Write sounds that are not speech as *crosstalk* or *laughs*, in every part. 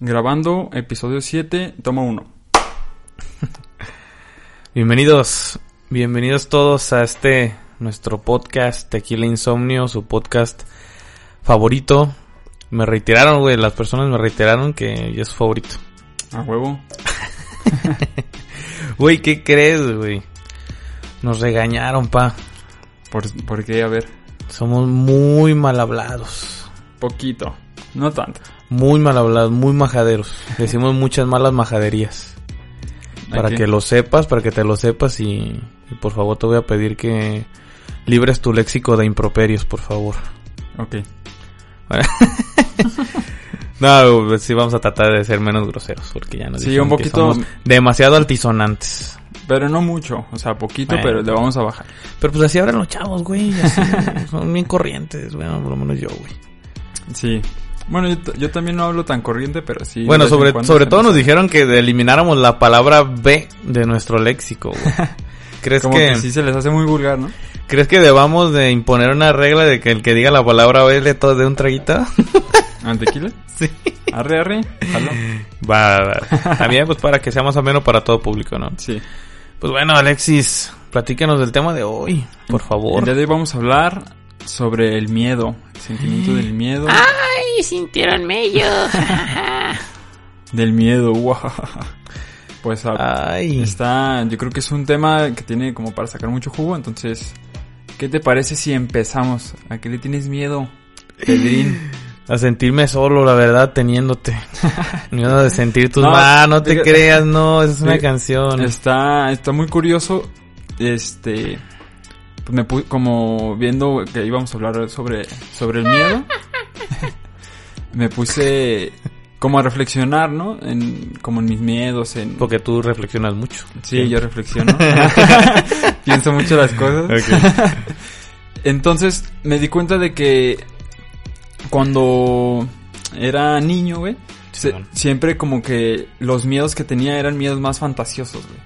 Grabando episodio 7, toma 1. Bienvenidos, bienvenidos todos a este nuestro podcast Tequila Insomnio, su podcast favorito. Me reiteraron, güey, las personas me reiteraron que ya es su favorito. A huevo. *laughs* Güey, ¿qué crees, güey? Nos regañaron, pa. ¿Por, por qué? A ver, Somos muy mal hablados. poquito. No tanto. Muy mal hablados, muy majaderos. Decimos muchas malas majaderías. Para que lo sepas, para que te lo sepas y, y por favor te voy a pedir que libres tu léxico de improperios, por favor. Ok. *laughs* No, pues sí vamos a tratar de ser menos groseros porque ya nos Sí, un que poquito- somos demasiado altisonantes. Pero no mucho. O sea, poquito, Bueno. pero le vamos a bajar. Pero pues así hablan los chavos, güey. así, *laughs* son bien corrientes, bueno, por lo menos yo, güey. Sí. Bueno, yo, yo también no hablo tan corriente, pero sí. bueno, sobre, sobre todo nos dijeron que elimináramos la palabra B de nuestro léxico, güey. *laughs* ¿Crees Como que, que sí se les hace muy vulgar, ¿no? ¿Crees que debamos de imponer una regla de que el que diga la palabra B le de un traguito? *laughs* ¿Al tequila? sí. Arre, arre. Jalo. Va, va. También pues para que sea más o menos para todo público, ¿no? Sí. Pues bueno, Alexis, platícanos del tema de hoy, por El favor. día de hoy vamos a hablar sobre el miedo. El sentimiento del miedo. Ay, sintieron mello. *laughs* Del miedo. guau. Pues a- Ay, Está, yo creo que es un tema que tiene como para sacar mucho jugo, entonces, ¿qué te parece si empezamos? ¿A qué le tienes miedo, Pedrín? a sentirme solo, la verdad, teniéndote. *laughs* Miedo de sentir tus No, manos, no te diga- creas, no, esa es una Diga- canción. Está, está muy curioso, este, me pu- como viendo que íbamos a hablar sobre, sobre el miedo, *laughs* me puse como a reflexionar, ¿no? En, como en mis miedos, en... Porque tú reflexionas mucho. Sí, yo reflexiono. *laughs* Pienso mucho las cosas. Entonces me di cuenta de que cuando era niño, güey, siempre como que los miedos que tenía eran miedos más fantasiosos, güey.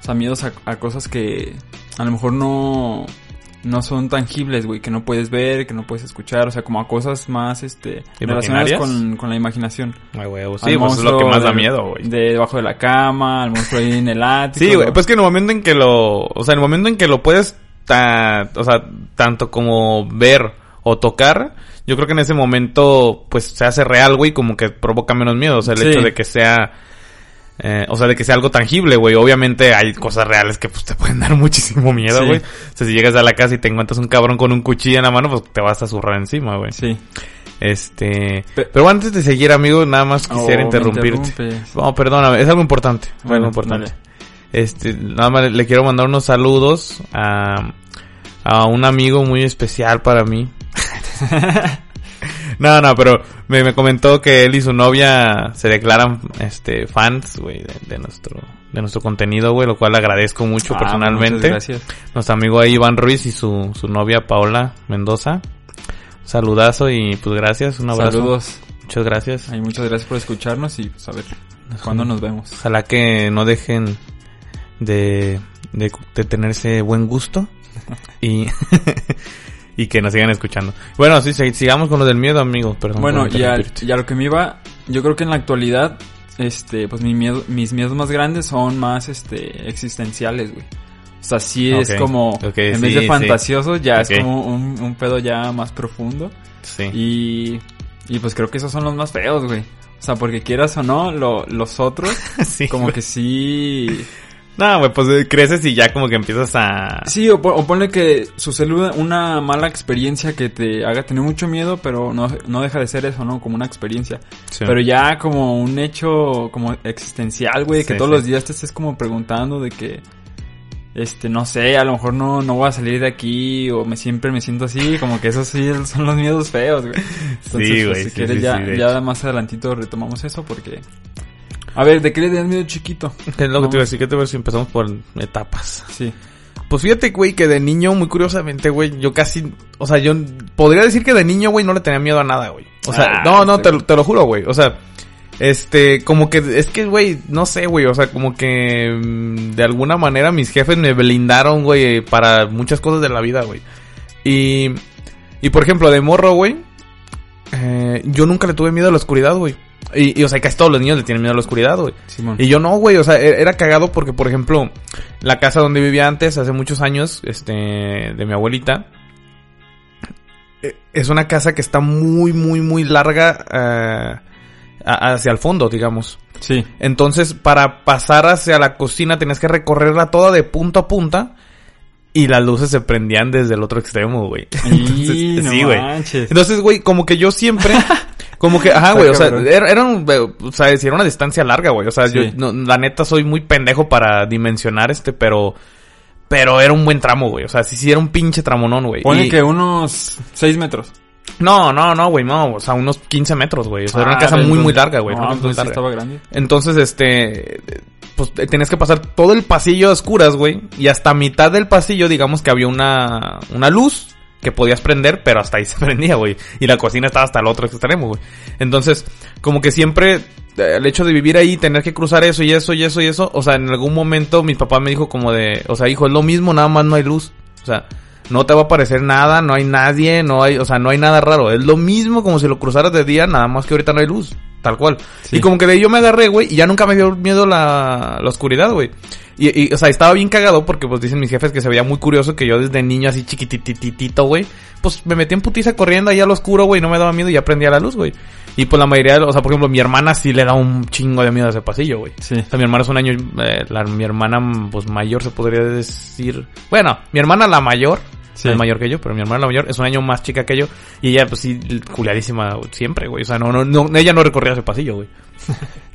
O sea, miedos a, a cosas que a lo mejor no, no son tangibles, güey, que no puedes ver, que no puedes escuchar, o sea, como a cosas más, este, relacionadas con, con la imaginación. Ay, güey, sí, pues es lo que más da de- miedo, güey. De debajo de la cama, al monstruo ahí en el ático. Sí, güey, pues que en el momento en que lo, o sea, en el momento en que lo puedes, ta- o sea, tanto como ver o tocar, yo creo que en ese momento, pues, se hace real, güey, como que provoca menos miedo, o sea, el Sí. hecho de que sea, eh, o sea, de que sea algo tangible, güey, obviamente hay cosas reales que, pues, te pueden dar *laughs* muchísimo miedo, Sí. güey. O sea, si llegas a la casa y te encuentras un cabrón con un cuchillo en la mano, pues, te vas a zurrar encima, güey. Sí. Este, Pe- pero antes de seguir, amigo, nada más quisiera Oh, me interrumpirte. No, perdóname, es algo importante. Bueno, algo importante. Este, nada más le quiero mandar unos saludos a, a un amigo muy especial para mí. *laughs* no, no, pero me, me comentó que él y su novia se declaran, este, fans, güey, de, de nuestro, de nuestro contenido, güey, lo cual agradezco mucho Ah, personalmente. muchas gracias. Nuestro amigo ahí, Iván Ruiz y su, su novia Paola Mendoza. Saludazo y pues gracias, un abrazo. Saludos. Muchas gracias. Ay, muchas gracias por escucharnos y pues a ver cuándo nos vemos. Ojalá que no dejen de, de, de tenerse buen gusto y, *laughs* *laughs* y que nos sigan escuchando. Bueno, sí, sig- sigamos con lo del miedo, amigos. Perdón Bueno, y a, y a lo que me iba, yo creo que en la actualidad, este, pues mi miedo, mis miedos más grandes son más, este, existenciales, güey. O sea, sí es como, en sí, vez de sí. fantasioso, ya es como un, un pedo ya más profundo. Sí. Y, y pues creo que esos son los más feos, güey. O sea, porque quieras o no, lo, los otros, *laughs* sí. como que sí... No, güey, pues eh, creces y ya como que empiezas a... Sí, o, o ponle que sucede una mala experiencia que te haga tener mucho miedo, pero no, no deja de ser eso, ¿no? Como una experiencia. Sí. Pero ya como un hecho como existencial, güey, que Sí, todos sí. los días te estés como preguntando de que, este, no sé, a lo mejor no, no voy a salir de aquí o me siempre me siento así, como que esos sí son los miedos feos, güey. Entonces, Sí, pues, güey, si quieres ya, ya más adelantito retomamos eso porque... A ver, ¿de qué le das miedo chiquito? ¿Qué *laughs* es lo que te iba a decir? ¿Qué te iba a decir? Empezamos por etapas. Sí. Pues fíjate, güey, que de niño, muy curiosamente, güey, yo casi, o sea, yo podría decir que de niño, güey, no le tenía miedo a nada, güey. O sea, Ah, no, no, este te, lo- te lo juro, güey. O sea, este, como que, es que, güey, no sé, güey, o sea, como que mm, de alguna manera mis jefes me blindaron, güey, para muchas cosas de la vida, güey. Y, y por ejemplo, de morro, güey, eh, yo nunca le tuve miedo a la oscuridad, güey. Y, y, o sea, casi todos los niños le tienen miedo a la oscuridad, güey. Simón. Y yo no, güey, o sea, e- era cagado porque, por ejemplo, la casa donde vivía antes, hace muchos años, este, de mi abuelita, eh, es una casa que está muy, muy, muy larga eh, hacia el fondo, digamos. Sí. Entonces, para pasar hacia la cocina tenías que recorrerla toda de punta a punta y las luces se prendían desde el otro extremo, güey. Y *laughs* Entonces, no sí, güey. Entonces, güey, como que yo siempre, *laughs* como que, ajá, güey, o sea, era, era un, o sea, era una distancia larga, güey, o sea, yo, no, la neta soy muy pendejo para dimensionar este, pero, pero era un buen tramo, güey, o sea, sí, sí era un pinche tramonón, güey. Pone Y- que unos 6 metros. No, no, no, güey, no, o sea, unos 15 metros, güey, o sea, era una casa muy, muy larga, güey, No, entonces sí estaba grande. Entonces, este, pues eh, tenías que pasar todo el pasillo a oscuras, güey. Y hasta mitad del pasillo, digamos que había una, una luz que podías prender, pero hasta ahí *laughs* se prendía, güey. Y la cocina estaba hasta el otro extremo, güey. Entonces, como que siempre, eh, el hecho de vivir ahí, tener que cruzar eso y eso y eso y eso, o sea, en algún momento mi papá me dijo como de, o sea, hijo, es lo mismo, nada más no hay luz. O sea, no te va a aparecer nada, no hay nadie, no hay, o sea, no hay nada raro. Es lo mismo como si lo cruzaras de día, nada más que ahorita no hay luz. Tal cual. Sí. Y como que de ahí yo me agarré, güey, y ya nunca me dio miedo la, la oscuridad, güey. Y, y, o sea, estaba bien cagado porque, pues, dicen mis jefes que se veía muy curioso que yo desde niño así chiquitititito, güey, pues me metí en putiza corriendo ahí al oscuro, güey, no me daba miedo y ya prendía la luz, güey. Y pues la mayoría, de- o sea, por ejemplo, mi hermana sí le da un chingo de miedo a ese pasillo, güey. Sí. O sea, mi hermana es un año, eh, la, mi hermana, pues, mayor se podría decir. Bueno, mi hermana la mayor, Sí. es mayor que yo, pero mi hermana la mayor es un año más chica que yo. Y ella, pues sí, culiadísima siempre, güey. O sea, no, no, no, ella no recorría ese pasillo, güey. *laughs*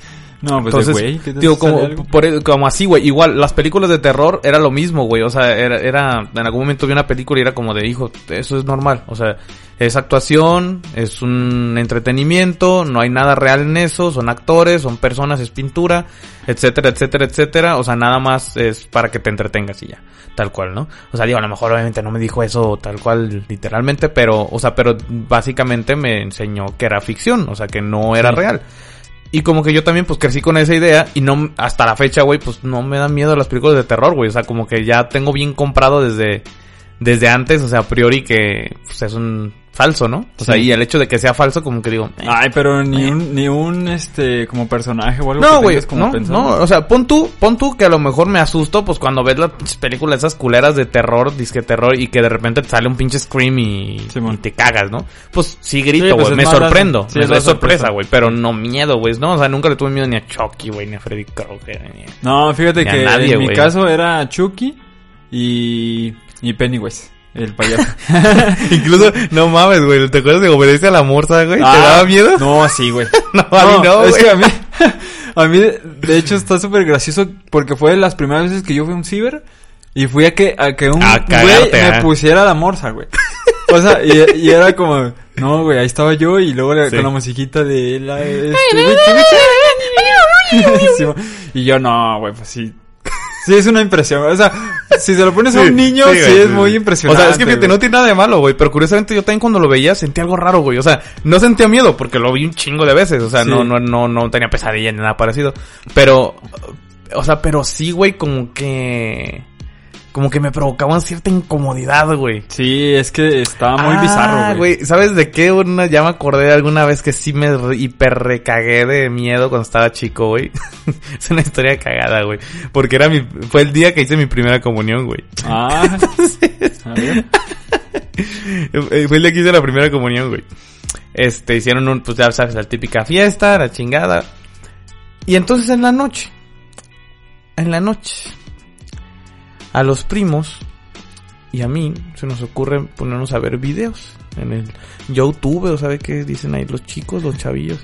No, pues Entonces, güey. ¿qué te digo, como, por- como así, güey. Igual, las películas de terror era lo mismo, güey. O sea, era, era, en algún momento vi una película y era como de, hijo, eso es normal. O sea, es actuación, es un entretenimiento, no hay nada real en eso, son actores, son personas, es pintura, etcétera, etcétera, etcétera. O sea, nada más es para que te entretengas y ya. Tal cual, ¿no? O sea, digo, a lo mejor obviamente no me dijo eso tal cual literalmente, pero, o sea, pero básicamente me enseñó que era ficción, o sea, que no era Sí. real. Y como que yo también pues crecí con esa idea y no hasta la fecha, güey, pues no me dan miedo las películas de terror, güey, o sea, como que ya tengo bien comprado desde desde antes, o sea, a priori que pues, es un falso, ¿no? O sea, y el hecho de que sea falso como que digo, eh. Ay, pero ni un, ni un, este, como personaje o algo no, que güey, tengas como no, pensando. no, o sea, pon tú, pon tú que a lo mejor me asusto, pues cuando ves las películas esas culeras de terror, disque terror, y que de repente te sale un pinche scream y, te cagas, ¿no? Pues sí grito, Sí, güey, pues es me sorprendo, sí, me es sorpresa, güey, pero no miedo, güey, no, o sea, nunca le tuve miedo ni a Chucky, güey, ni a Freddy Krueger, ni a... No, fíjate Ni a que nadie, en mi güey. caso era Chucky y, y Pennywise, el payaso. Incluso, no mames, güey, ¿te acuerdas de Obedece a la Morsa, güey? ¿Te Ah, daba miedo? No, sí, güey. No, a mí no, es güey. que a mí, a mí, de, hecho, está súper gracioso porque fue de las primeras veces que yo fui a un ciber y fui a que, a que un A güey me ah. pusiera la morsa, güey. O sea, y, y era como, no, güey, ahí estaba yo y luego le- Sí. con la musiquita de la, este, y yo, no, güey, pues sí. Sí, es una impresión. O sea, si se lo pones a un niño, sí, güey, es muy impresionante. O sea, es que fíjate, güey. no tiene nada de malo, güey. Pero curiosamente yo también cuando lo veía sentí algo raro, güey. O sea, no sentía miedo porque lo vi un chingo de veces. O sea, Sí. no, no, no, no tenía pesadilla ni nada parecido. Pero, o sea, pero sí, güey, como que... Como que me provocaban cierta incomodidad, güey. Sí, es que estaba muy Ah, bizarro, güey. ¿Sabes de qué? Una, ya me acordé de alguna vez que sí me hiper recagué de miedo cuando estaba chico, güey. *laughs* es una historia cagada, güey. Porque era mi, fue el día que hice mi primera comunión, güey. Ah. *laughs* A ver. *laughs* Eh, Fue el día que hice la primera comunión, güey. Este, hicieron un, pues ya sabes, la típica fiesta, la chingada. Y entonces en la noche, en la noche, a los primos y a mí se nos ocurre ponernos a ver videos en el YouTube, o sabe qué dicen ahí los chicos, los chavillos.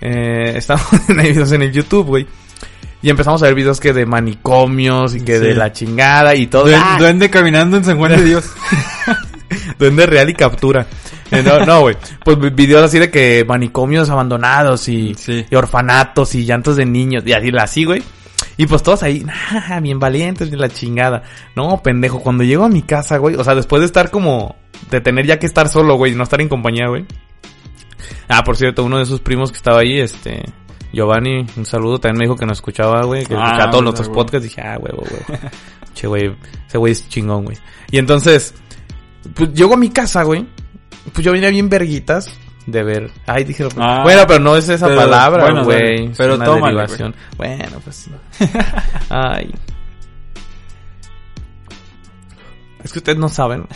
Eh, *laughs* estamos en videos en el YouTube, güey. Y empezamos a ver videos que de manicomios y que Sí. de la chingada y todo. Duen- ¡Ah! Duende caminando en San Juan de Dios. *laughs* *laughs* Duende real y captura. Eh, No, no, güey. Pues vi- videos así de que manicomios abandonados y, Sí. y orfanatos y llantos de niños y así, así, güey. Y pues todos ahí, *laughs* "Ah, bien valientes de la chingada. No, pendejo, cuando llego a mi casa, güey, o sea, después de estar como, de tener ya que estar solo, güey, no estar en compañía, güey. Ah, por cierto, uno de sus primos que estaba ahí, este, Giovanni, un saludo, también me dijo que nos escuchaba, güey, que Ah, escuchaba todos nuestros podcasts. Dije, ah, güey, güey. *laughs* Che, güey, ese güey es chingón, güey. Y entonces, pues llego a mi casa, güey. Pues yo venía bien verguitas. De ver. Ay, dije. lo- Ah, bueno, pero no es esa pero- palabra, bueno, güey. Es pero una tómale, derivación. Bueno, pues. *laughs* Ay. Es que ustedes no saben.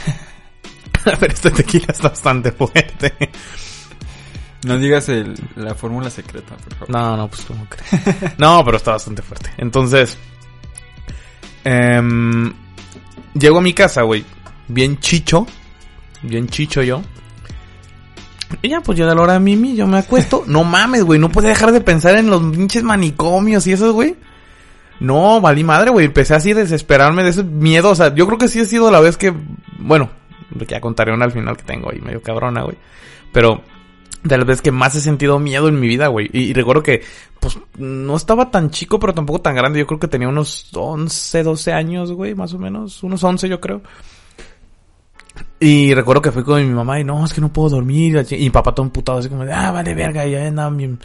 *laughs* pero este tequila es bastante fuerte. No digas el, la fórmula secreta, por favor. No, no, pues como crees. No, pero está bastante fuerte. Entonces, em, llego a mi casa, güey, bien chicho, bien chicho yo. Y ya, pues llega la hora de Mimi, yo me acuesto. *laughs* No mames, güey, no podía dejar de pensar en los pinches manicomios y esos, güey. No, valí madre, güey. Empecé así a desesperarme de ese miedo. O sea, yo creo que sí ha sido la vez que, bueno, ya contaré una al final que tengo ahí, medio cabrona, güey. Pero de las veces que más he sentido miedo en mi vida, güey. Y, y recuerdo que, pues, no estaba tan chico, pero tampoco tan grande. Yo creo que tenía unos 11, 12 años, güey, más o menos. Unos 11, yo creo. Y recuerdo que fui con mi mamá y no, es que no puedo dormir. Y mi papá todo emputado, así como de, ah, vale, verga. Y ya andaba bien,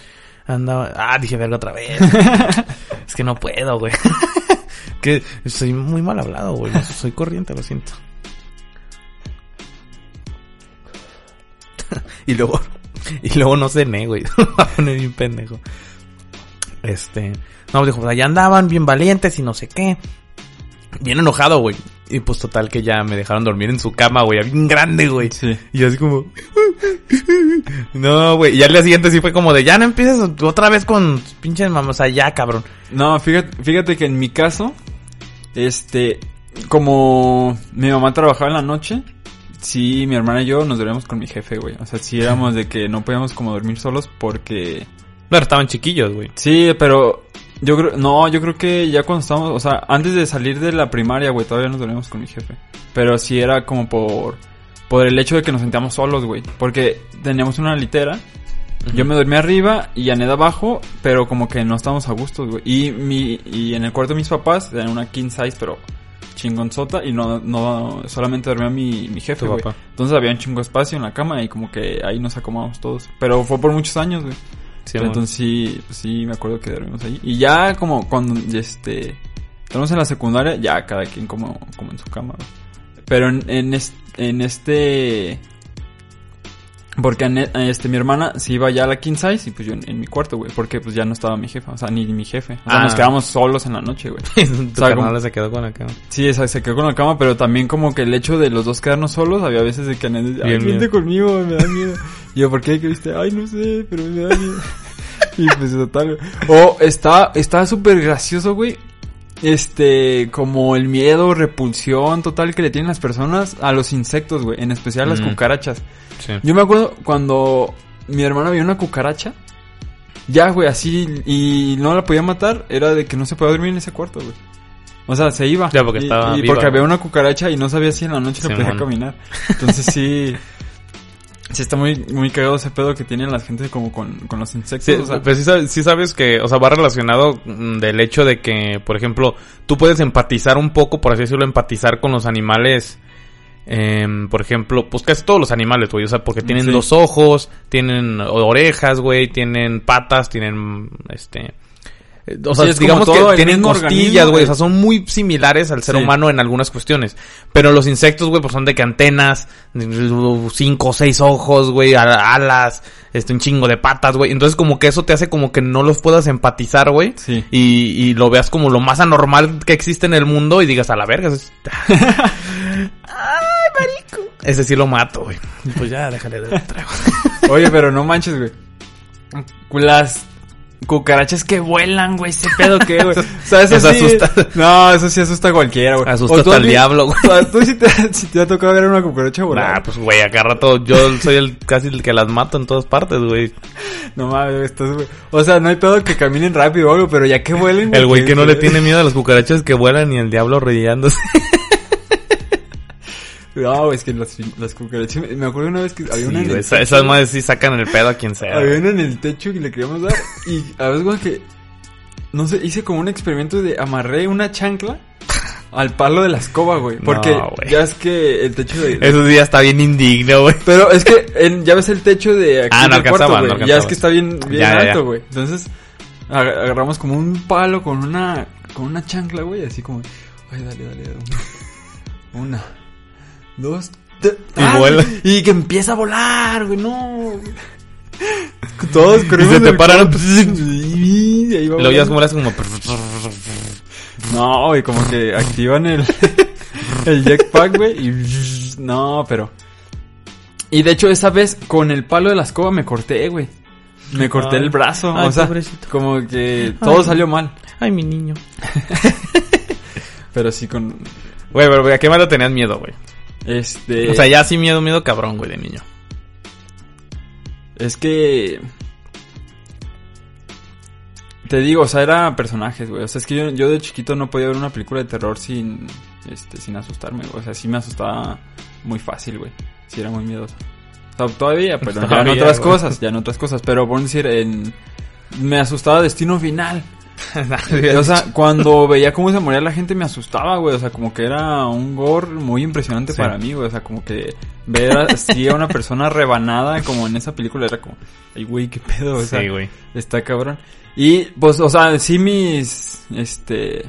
andaba, ah, dije verga otra vez. *laughs* es que no puedo, güey. *laughs* que soy muy mal hablado, güey. Soy corriente, lo siento. *laughs* y luego, y luego no cené, güey. Me voy a poner bien pendejo. Este, no, dijo, pues allá andaban bien valientes y no sé qué. Bien enojado, güey. Y pues total que ya me dejaron dormir en su cama, güey, bien grande, güey. Sí. Y yo así como... *laughs* No, güey. Y al día siguiente sí fue como de, ya no empieces otra vez con pinches sea, ya, cabrón. No, fíjate, fíjate que en mi caso, este, como mi mamá trabajaba en la noche, sí, mi hermana y yo nos dormíamos con mi jefe, güey. O sea, sí éramos de que no podíamos como dormir solos porque... Pero estaban chiquillos, güey. Sí, pero yo creo, no, yo creo que ya cuando estábamos, o sea, antes de salir de la primaria, güey, todavía nos dormíamos con mi jefe. Pero sí era como por, por el hecho de que nos sentíamos solos, güey. Porque teníamos una litera. Yo me dormía arriba y Aneda abajo, pero como que no estábamos a gusto, güey. Y mi, y en el cuarto de mis papás, en una king size, pero chingonzota, y no, no, solamente dormía mi, mi jefe, güey. papá. Entonces había un chingo espacio en la cama y como que ahí nos acomodamos todos. Pero fue por muchos años, güey. Entonces sí, sí, me acuerdo que dormimos ahí. Y ya como cuando, este, estamos en la secundaria, ya cada quien como, como en su cama. Pero en, en, es- en este, porque este, mi hermana se iba ya a la king size y pues yo en, en mi cuarto, güey. Porque pues ya no estaba mi jefa, o sea, ni mi jefe. O sea, Ah. nos quedamos solos en la noche, güey. *laughs* tu sea, carnal como- se quedó con la cama. Sí, esa, se quedó con la cama, pero también como que el hecho de los dos quedarnos solos, había veces de que Anel decía, vente conmigo, me da miedo. Y yo, ¿por qué? ¿Qué viste? Ay, no sé, pero me da miedo. *laughs* y pues total, güey. O está, está súper gracioso, güey. Este, como el miedo, repulsión total que le tienen las personas a los insectos, güey. En especial a las Mm. cucarachas. Sí. Yo me acuerdo cuando mi hermana vio una cucaracha. Ya, güey, así, y no la podía matar, era de que no se podía dormir en ese cuarto, güey. O sea, se iba. Ya, porque Y- estaba Y, viva, porque había una cucaracha y no sabía si en la noche la podía caminar. Entonces sí... *laughs* Sí está muy, muy cagado ese pedo que tienen la gente como con, con los insectos. Sí, o sea, pero sí sabes, sí sabes que, o sea, va relacionado mm, del hecho de que, por ejemplo, tú puedes empatizar un poco, por así decirlo, empatizar con los animales. em, por ejemplo, pues casi todos los animales, güey. O sea, porque tienen Sí. dos ojos, tienen orejas, güey, tienen patas, tienen, este... O sea, Sí, es como digamos todo que tienen costillas, güey. O sea, son muy similares al ser Sí. humano en algunas cuestiones. Pero los insectos, güey, pues son de que antenas, cinco o seis ojos, güey, alas, este, un chingo de patas, güey. Entonces como que eso te hace como que no los puedas empatizar, güey. Sí. Y, y lo veas como lo más anormal que existe en el mundo y digas, a la verga. es- *laughs* Ay, marico. Ese sí lo mato, güey. Pues ya, déjale de trago. *laughs* Oye, pero no manches, güey. Las cucarachas que vuelan, güey, ese pedo que, güey. *laughs* O sea, eso Eso sí. asusta. No, eso sí asusta a cualquiera, güey. Asusta hasta al diablo, güey. Tú sí te, *laughs* si te ha tocado ver una cucaracha volar. Nah, pues güey, acá rato yo soy el casi el que las mato en todas partes, güey. No mames, estás, güey. O sea, no hay pedo que caminen rápido o algo, pero ya que vuelen. El güey que no le tiene miedo a las cucarachas que vuelan y el diablo rellándose. *laughs* No, es que las, las cucarachas. Me acuerdo una vez que había una en el Esa- techo, esas madres sí sacan el pedo a quien sea. Había una en el techo que le queríamos dar. Y a veces, güey, que. No sé, hice como un experimento de amarré una chancla al palo de la escoba, güey. Porque No, güey. ya es que el techo de. Eso sí ya está bien indigno, güey. Pero es que en- ya ves el techo de aquí Ah, no del cuarto, güey. no ya es que está bien, bien Ya, ya, ya. alto, güey. Entonces, ag- agarramos como un palo con una con una chancla, güey, así como, ay, dale, dale, una dos, Y ¡Ah! vuela. y que empieza a volar, güey, no. Todos corrimos se te pararon. cuarto. Y oías volando. como como... No, güey, como que activan el, *laughs* el jetpack, güey, y... No, pero... Y de hecho, esa vez, con el palo de la escoba me corté, güey. Me corté Ay. el brazo, Ay, o sea, pobrecito. como que todo Ay. salió mal. Ay, mi niño. *laughs* Pero sí con... Güey, pero güey, ¿a qué más le tenías miedo, güey? Este... O sea, ya sí miedo, miedo cabrón, güey, de niño. Es que... Te digo, o sea, era personajes, güey. O sea, es que yo, yo de chiquito no podía ver una película de terror sin, este, sin asustarme, güey. O sea, sí me asustaba muy fácil, güey. Sí era muy miedoso. O sea, todavía, pero *laughs* ya en otras güey. cosas, ya en otras cosas. Pero por decir, en... Me asustaba Destino Final. *laughs* O sea, cuando veía cómo se moría la gente me asustaba, güey. O sea, como que era un gore muy impresionante Sí. para mí, güey. O sea, como que ver así *laughs* a una persona rebanada como en esa película era como, ay, güey, qué pedo, o sea, sí, güey. está cabrón. Y, pues, o sea, sí mis, este,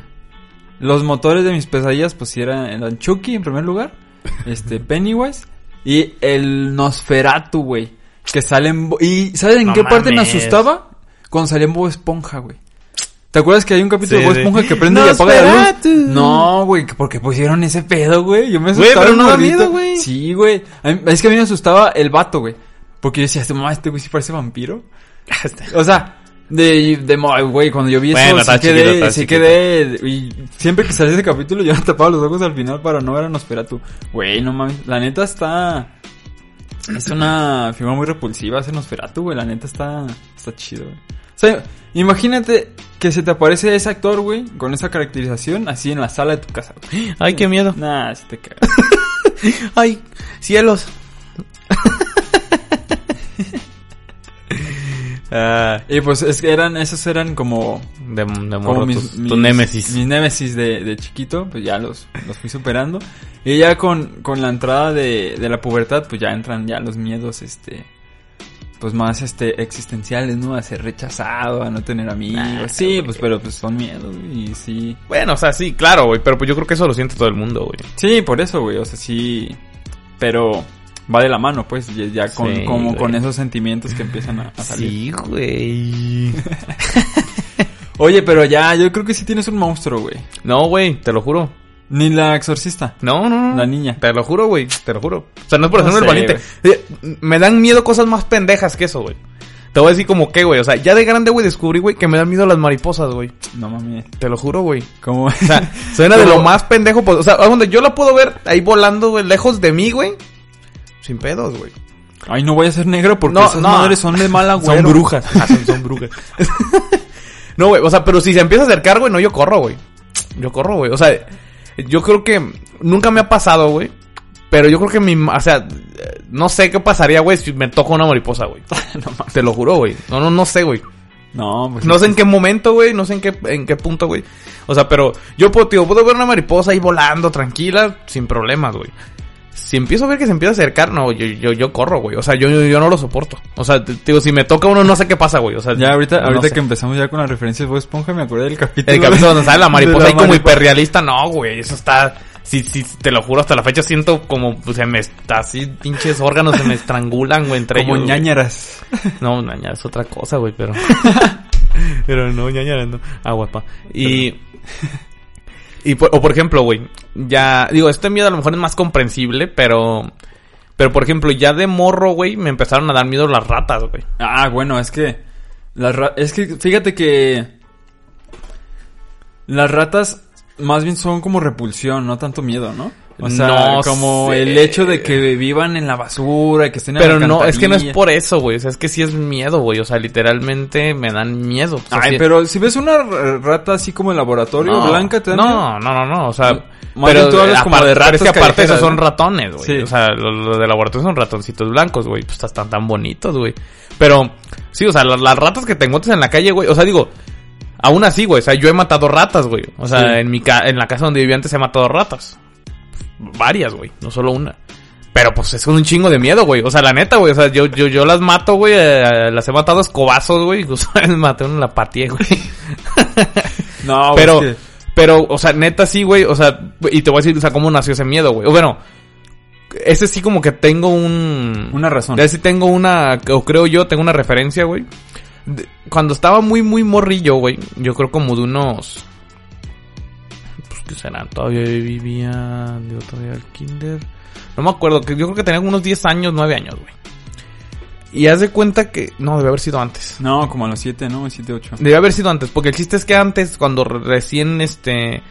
los motores de mis pesadillas, pues sí eran, eran Chucky en primer lugar, *laughs* este, Pennywise y el Nosferatu, güey. Que salen, y ¿sabes en No qué parte me asustaba? Cuando salía en Bob Esponja, güey. ¿Te acuerdas que hay un capítulo Sí, de Bob sí. Esponja que prende y apaga la ¡Nosferatu! luz? No, güey, que porque pusieron ese pedo, güey. Yo me Güey, asustaba. pero el no da miedo, güey. Sí, güey. Es que a mí me asustaba el vato, güey. Porque yo decía, este mamá, este güey sí parece vampiro. *laughs* O sea, de, de, mo- güey, cuando yo vi Bueno, eso, sí chiquito, quedé, sí chiquito. quedé, y siempre que salía ese capítulo yo me *laughs* tapaba los ojos al final para no ver a Nosferatu. Güey, no mames, la neta está, es una figura muy repulsiva ese Nosferatu, güey, la neta está, está chido, güey. Sea, imagínate que se te aparece ese actor, güey, con esa caracterización así en la sala de tu casa, güey. *gasps* Ay, qué miedo. Nah, si te cagas. *laughs* Ay, cielos. *laughs* Ah, Y pues es que eran, esos eran como de, de como mis, tus- tu némesis. Mis némesis de, de chiquito, pues ya los, los fui superando. Y ya con, con la entrada de, de la pubertad, pues ya entran ya los miedos, este, pues más este existenciales, ¿no? A ser rechazado, a no tener amigos. Nah, sí, güey. pues pero pues son miedos, güey, y sí. Bueno, o sea, sí, claro, güey, pero pues yo creo que eso lo siente todo el mundo, güey. Sí, por eso, güey, o sea, sí. Pero va de la mano, pues, ya, con, Sí, como güey. con esos sentimientos que empiezan a, a salir. Sí, güey. *laughs* Oye, pero ya, yo creo que sí tienes un monstruo, güey. No, güey, te lo juro. Ni la exorcista. No, no, no. La niña. Te lo juro, güey, te lo juro. O sea, no es por No hacerme el valiente. Eh, Me dan miedo cosas más pendejas que eso, güey. Te voy a decir como que, güey. O sea, ya de grande, güey, descubrí, güey, que me dan miedo las mariposas, güey. No mames. Te lo juro, güey. ¿Cómo? O sea, suena de lo más pendejo. Pues, o sea, donde yo la puedo ver ahí volando, güey, lejos de mí, güey. Sin pedos, güey. Ay, no voy a ser negro porque No, esas no. madres son de mal *laughs* agüero. Son brujas. Ah, son, son brujas. *laughs* no, güey, o sea, pero si se empieza a acercar, güey, no, yo corro, güey. Yo corro, güey. O sea, yo creo que nunca me ha pasado, güey. Pero yo creo que mi, o sea, no sé qué pasaría, güey, si me toca una mariposa, güey. *laughs* no. Te lo juro, güey. No, no, no sé, güey. no, pues No sé en qué momento, güey. No sé en qué, en qué punto, güey. O sea, pero yo puedo, tío, puedo ver una mariposa ahí volando tranquila, sin problemas, güey. Si empiezo a ver que se empieza a acercar, no, yo, yo, yo corro, güey. O sea, yo, yo, no lo soporto. O sea, te- digo, si me toca uno, no sé qué pasa, güey. O sea, Ya ahorita, no ahorita sé. que empezamos ya con las referencias de Bob Esponja me acordé del capítulo. El capítulo donde sale la *laughs* mariposa ahí como hiperrealista, no, güey. Eso está... Sí, sí, te lo juro, hasta la fecha siento como pues, se me está así, pinches órganos se me estrangulan, güey, entre Como ellos. güey. ñañaras. *laughs* No, ñaña es otra cosa, güey, pero. *laughs* pero no, ñaña no. Ah, guapa. Y. Y por, o por ejemplo, güey, ya, digo, este miedo a lo mejor es más comprensible, pero, pero por ejemplo, ya de morro, güey, me empezaron a dar miedo las ratas, güey. Ah, bueno, es que... Las es que fíjate que... Las ratas más bien son como repulsión, no tanto miedo, ¿no? O sea, No como sé. el hecho de que vivan en la basura, que estén en Pero la no, es que no es por eso, güey, o sea, es que sí es miedo, güey, o sea, literalmente me dan miedo. O sea, Ay, pero si ves una rata así como en laboratorio, no, blanca, te da miedo? no, no, no, no, o sea, Más bien tú hablas como de pero es que ratas aparte esos son ¿no? ratones, güey. Sí. O sea, los lo de laboratorio son ratoncitos blancos, güey. Pues están tan bonitos, güey. Pero, sí, o sea, la- las, ratas que te encuentras en la calle, güey. O sea, digo, aún así, güey. O sea, yo he matado ratas, güey. O sea, Sí. en mi ca en la casa donde vivía antes he matado ratas. Varias, güey. No solo una. Pero pues es un chingo de miedo, güey. O sea, la neta, güey. O sea, yo, yo, yo las mato, güey. eh, las he matado a escobazos, güey. *laughs* Incluso maté una en la pateé, güey. *laughs* No, Pero, es que- pero, o sea, neta sí, güey. O sea, y te voy a decir, o sea, cómo nació ese miedo, güey. O bueno, ese sí como que tengo un... Una razón. Ese sí tengo una, o creo yo, tengo una referencia, güey. Cuando estaba muy, muy morrillo, güey, yo creo como de unos... Pues, ¿qué serán? Todavía vivía... Digo, todavía el kinder... No me acuerdo, que yo creo que tenía unos 10 años, 9 años, güey. Y haz de cuenta que... No, debe haber sido antes. No, como a los 7, ¿no? 7, 8. Debe haber sido antes, porque el chiste es que antes, cuando re- recién este.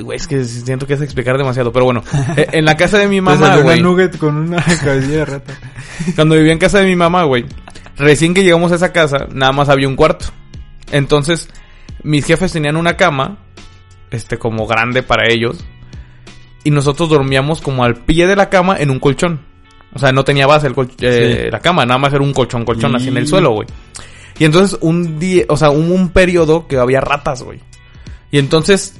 Güey, es que siento que es explicar demasiado, pero bueno. *laughs* eh, en la casa de mi mamá, güey. nugget con una *laughs* cabecilla de rata. Cuando vivía en casa de mi mamá, güey. Recién que llegamos a esa casa, nada más había un cuarto. Entonces, mis jefes tenían una cama, este, como grande para ellos. Y nosotros dormíamos como al pie de la cama en un colchón. O sea, no tenía base el eh, Sí. la cama, nada más era un colchón, colchón así en el suelo, güey. Y entonces un día, o sea, hubo un periodo que había ratas, güey. Y entonces,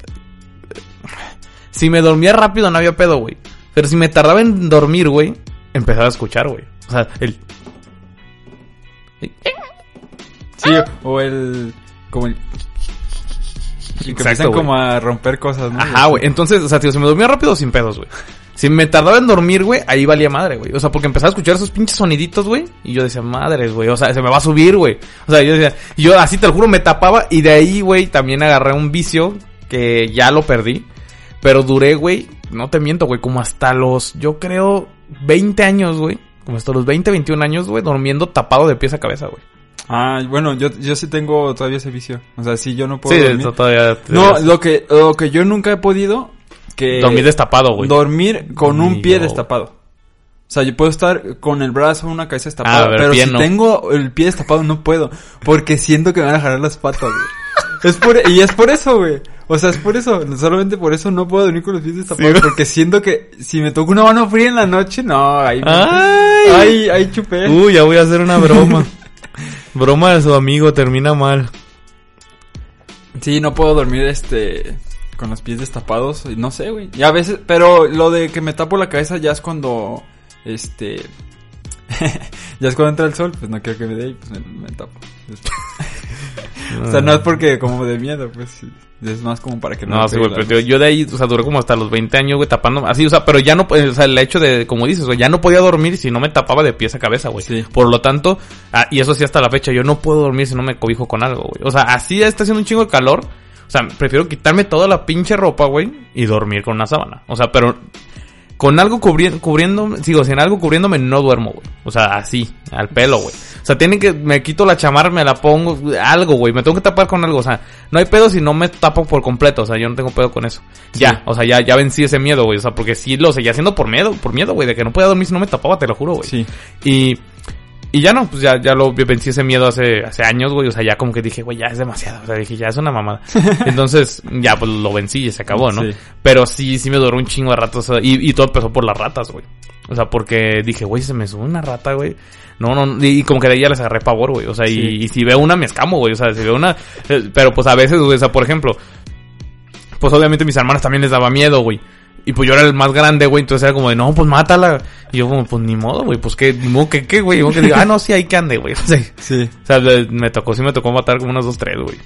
si me dormía rápido no había pedo, güey. Pero si me tardaba en dormir, güey, empezaba a escuchar, güey. O sea, el... Sí, o el. Como el. Y que Exacto, empiezan güey. como a romper cosas, ¿no? Ajá, güey. Entonces, o sea, tío, si me dormía rápido, sin pedos, güey. Si me tardaba en dormir, güey, ahí valía madre, güey. O sea, porque empezaba a escuchar esos pinches soniditos, güey. Y yo decía, madres, güey. O sea, se me va a subir, güey. O sea, yo decía, yo así te lo juro, me tapaba. Y de ahí, güey, también agarré un vicio que ya lo perdí. Pero duré, güey, no te miento, güey, como hasta los, yo creo, 20 años, güey. Como hasta los 20, 21 años, güey, durmiendo tapado de pies a cabeza, güey. Ah, bueno, yo, yo sí tengo todavía ese vicio. O sea, sí, yo no puedo Sí, dormir. todavía. No, lo que, lo que yo nunca he podido, que... Dormir destapado, güey. Dormir con un pie destapado. O sea, yo puedo estar con el brazo, una cabeza Ah, destapada, pero pero si no. tengo el pie destapado no puedo, porque siento que me van a jalar las patas, güey. Es por, y es por eso, güey. O sea, es por eso, solamente por eso no puedo dormir con los pies destapados, porque siento que si me toco una mano fría en la noche, no, ahí ¡Ay! ahí, ahí chupé. Uy, ya voy a hacer una broma. *laughs* broma de su amigo, termina mal. Sí, no puedo dormir este con los pies destapados, no sé, güey. Y a veces, pero lo de que me tapo la cabeza ya es cuando este *laughs* ya es cuando entra el sol, pues no quiero que me dé y pues me, me tapo. *laughs* o sea, no es porque como de miedo, pues es más como para que no No, me sí, güey, pero yo, de ahí, o sea, duré como hasta los 20 años, güey, tapando, así, o sea, pero ya no, pues, o sea, el hecho de, como dices, güey, ya no podía dormir si no me tapaba de pies a cabeza, güey. Sí. Por lo tanto, ah, y eso sí hasta la fecha, yo no puedo dormir si no me cobijo con algo, güey. O sea, así está haciendo un chingo de calor, o sea, prefiero quitarme toda la pinche ropa, güey, y dormir con una sábana. O sea, pero con algo cubriendo, cubriendo, sigo, sin algo cubriéndome no duermo, güey. O sea, así, al pelo, güey. O sea, tienen que, me quito la chamarra, me la pongo, algo, güey. Me tengo que tapar con algo, o sea, no hay pedo si no me tapo por completo, o sea, yo no tengo pedo con eso. Ya, o sea, ya, ya vencí ese miedo, güey. O sea, porque sí lo seguía haciendo por miedo, por miedo, güey, de que no podía dormir si no me tapaba, te lo juro, güey. Sí. Y, y ya no, pues ya, ya lo vencí ese miedo hace, hace años, güey. O sea, ya como que dije, güey, ya es demasiado. O sea, dije, ya es una mamada. *laughs* Entonces, ya pues lo vencí y se acabó, ¿no? Sí. Pero sí, sí me duró un chingo de ratos. o sea, y, y todo empezó por las ratas, güey. O sea, porque dije, güey, se me sube una rata, güey. No, no, y, y como que de ahí ya les agarré pavor, güey. O sea, Sí. y, y si veo una me escamo, güey. O sea, si veo una... eh, Pero pues a veces, güey, o sea, por ejemplo... Pues obviamente mis hermanas también les daba miedo, güey. Y pues yo era el más grande, güey, entonces era como de, no, pues mátala. Y yo como, pues ni modo, güey, pues qué, ni modo que qué, güey. Modo que diga, ah, no, sí, ahí que ande, güey. *laughs* O sea, Sí. o sea, me tocó, sí me tocó matar como unos dos, tres, güey.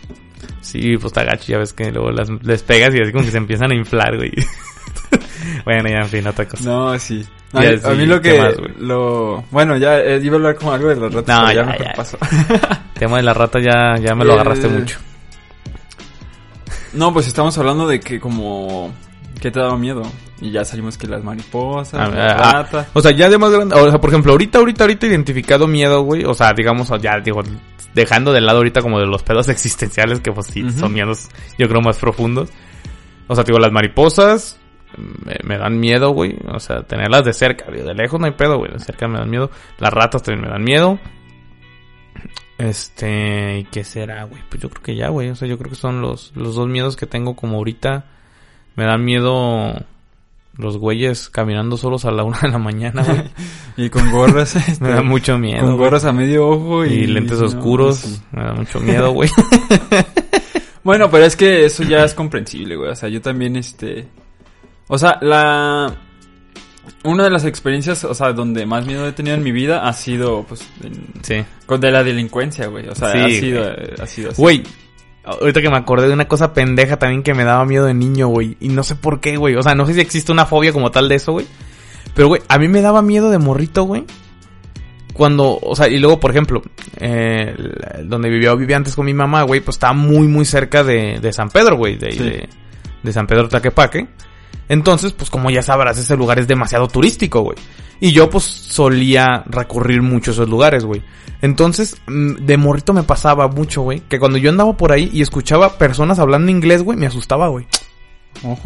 Sí, pues está gacho, ya ves que luego las, les pegas y así como que se empiezan a inflar, güey. *laughs* bueno, ya, en fin, otra cosa. No, sí. A, Ya, mí- a sí, mí lo ¿qué que más, lo bueno, ya eh, iba a hablar como algo de las ratas, No, pero ya, ya, mejor ya. paso. *laughs* tema de la rata ya, ya me lo agarraste Eh, mucho. No, pues estamos hablando de que como que te daba miedo y ya salimos que las mariposas, Ah, las ah, ratas. O sea, ya de más grande, o sea, por ejemplo, ahorita, ahorita, ahorita identificado miedo, güey. O sea, digamos, ya digo, dejando de lado ahorita como de los pedos *laughs* existenciales, que pues sí, son miedos, yo creo, más profundos. O sea, digo, las mariposas me, me dan miedo, güey. O sea, tenerlas de cerca, güey. De lejos no hay pedo, güey. De cerca me dan miedo. Las ratas también me dan miedo. Este, ¿y qué será, güey? Pues yo creo que ya, güey. O sea, yo creo que son los, los dos miedos que tengo como ahorita. Me dan miedo los güeyes caminando solos a la una de la mañana, güey. *laughs* Y con gorras, este, *laughs* Me da mucho miedo. con güey. gorras a medio ojo y, Y lentes oscuros. sí. Me da mucho miedo, *laughs* güey. Bueno, pero es que eso ya es comprensible, güey. O sea, yo también, este... O sea, la... Una de las experiencias, o sea, donde más miedo he tenido en mi vida ha sido, pues, en- sí. con de la delincuencia, güey. O sea, Sí, ha sido, güey. eh, ha sido así. Güey, ahorita que me acordé de una cosa pendeja también que me daba miedo de niño, güey. Y no sé por qué, güey. O sea, no sé si existe una fobia como tal de eso, güey. Pero, güey, a mí me daba miedo de morrito, güey. Cuando, o sea, y luego, por ejemplo, eh, donde vivía, vivía antes con mi mamá, güey, pues estaba muy, muy cerca de, de San Pedro, güey, de, Sí. de, de San Pedro Tlaquepaque. Entonces, pues como ya sabrás, ese lugar es demasiado turístico, güey. Y yo, pues, solía recurrir mucho a esos lugares, güey. Entonces, mm, de morrito me pasaba mucho, güey, que cuando yo andaba por ahí y escuchaba personas hablando inglés, güey, me asustaba, güey.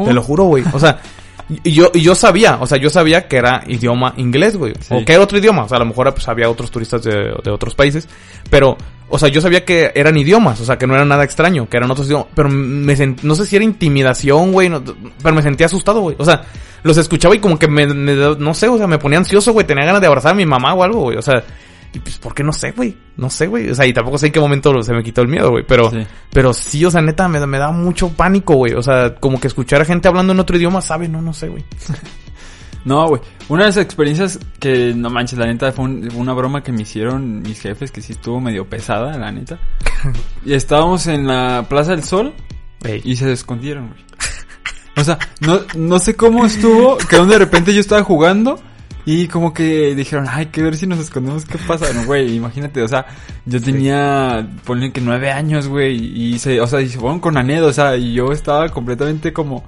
Te lo juro, güey. O sea, *laughs* y yo, y yo sabía, o sea, yo sabía que era idioma inglés, güey. Sí. O que era otro idioma. O sea, a lo mejor pues, había otros turistas de, de otros países. Pero, o sea, yo sabía que eran idiomas. O sea, que no era nada extraño, que eran otros idiomas. Pero me sent- no sé si era intimidación, güey. no- pero me sentía asustado, güey. O sea, los escuchaba y como que me, me- no sé, o sea, me ponía ansioso, güey. Tenía ganas de abrazar a mi mamá o algo, güey. O sea, y pues, ¿por qué no sé, güey? No sé, güey. O sea, y tampoco sé en qué momento se me quitó el miedo, güey. Pero, Sí. pero sí, o sea, neta, me, me daba mucho pánico, güey. O sea, como que escuchar a gente hablando en otro idioma, ¿sabe? No, no sé, güey. *laughs* No, güey. Una de las experiencias que, no manches, la neta fue un- una broma que me hicieron mis jefes, que sí estuvo medio pesada, la neta. *laughs* y estábamos en la Plaza del Sol Ey. y se escondieron, güey. O sea, no, no sé cómo estuvo, que de repente yo estaba jugando y como que dijeron, ay, que ver si nos escondemos, ¿qué pasa? No, güey, imagínate, o sea, yo tenía, ponle que nueve años, güey, y se, o sea, y se fueron con Anedo, o sea, y yo estaba completamente como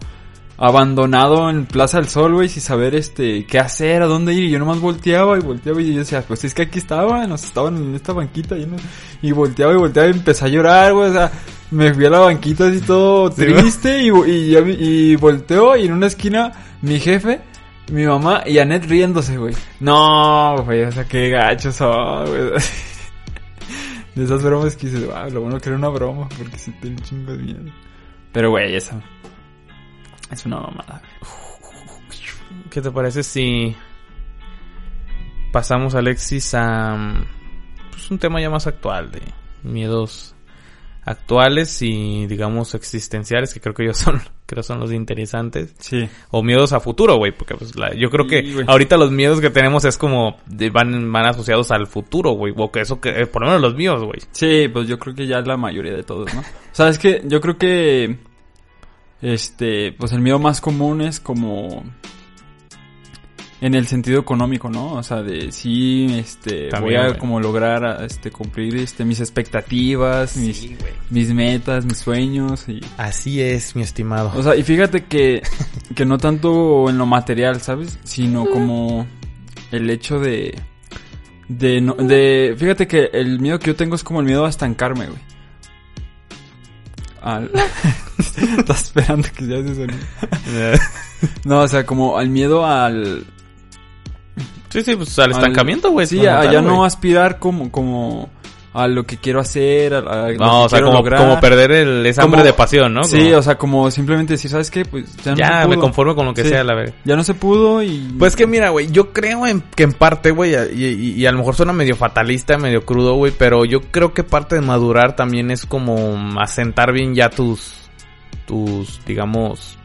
abandonado en Plaza del Sol, güey, sin saber, este, qué hacer, a dónde ir, y yo nomás volteaba y volteaba y yo decía, pues es que aquí estaban, nos estaban en esta banquita, y, no- y volteaba y volteaba y empecé a llorar, güey, o sea, me fui a la banquita así todo Sí, triste y, y, ya vi- y volteó y en una esquina mi jefe, mi mamá y Anet riéndose, güey. No, güey, o sea, qué gachos son, güey. *laughs* De esas bromas que dices, wow, lo bueno que era una broma, porque sí te chingo de miedo. Pero, güey, esa es una mamada. ¿Qué te parece si pasamos, Alexis, a pues, un tema ya más actual de miedos actuales y digamos existenciales que creo que yo son creo son los interesantes Sí. o miedos a futuro güey porque pues la- yo creo que ahorita los miedos que tenemos es como de- van van asociados al futuro güey o que eso que eh, por lo menos los míos güey Sí, pues yo creo que ya la mayoría de todos, ¿no? O sea, es que yo creo que este, pues el miedo más común es como en el sentido económico, ¿no? O sea, de sí, este, También, voy a güey. como lograr este cumplir este mis expectativas, mis mis metas, mis sueños y así es mi estimado o sea, y fíjate que que no tanto en lo material, ¿sabes? Sino como el hecho de de no, de fíjate que el miedo que yo tengo es como el miedo a estancarme, güey. Al... *laughs* *laughs* Estás esperando que ya se sonido. *laughs* No, o sea, como al miedo al sí sí pues al al- estancamiento güey Sí, a tal, ya no aspirar como como a lo que quiero hacer, a, a lo no que o sea quiero como, lograr. como perder el esa hambre de pasión no Sí, Como- o sea, como simplemente decir, ¿sabes qué? Pues ya no se ya me pudo. conformo con lo que Sí. sea la verdad Ya no se pudo y... Pues que mira, güey, yo creo en, que en parte, güey, y, y- y a lo mejor suena medio fatalista, medio crudo, güey, pero yo creo que parte de madurar también es como asentar bien ya tus, tus, digamos,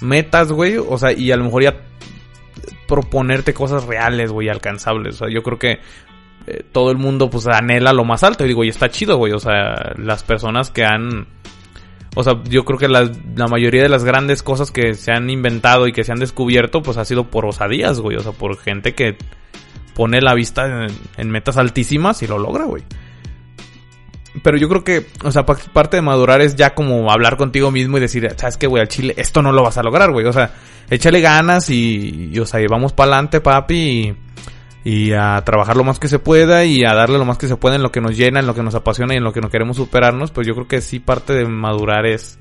metas, güey, o sea, y a lo mejor ya proponerte cosas reales, güey, alcanzables, o sea, yo creo que eh, todo el mundo, pues, anhela lo más alto, y digo, y está chido, güey, o sea, las personas que han... O sea, yo creo que la, mayoría de las grandes cosas que se han inventado y que se han descubierto, pues ha sido por osadías, güey. O sea, por gente que pone la vista en, en metas altísimas y lo logra, güey. Pero yo creo que, o sea, pa- parte de madurar es ya como hablar contigo mismo y decir, ¿sabes qué, güey? Al chile, esto no lo vas a lograr, güey. O sea, échale ganas y, y, o sea, y vamos para adelante, papi, y, y a trabajar lo más que se pueda y a darle lo más que se pueda en lo que nos llena, en lo que nos apasiona y en lo que no queremos superarnos. Pues yo creo que sí parte de madurar es,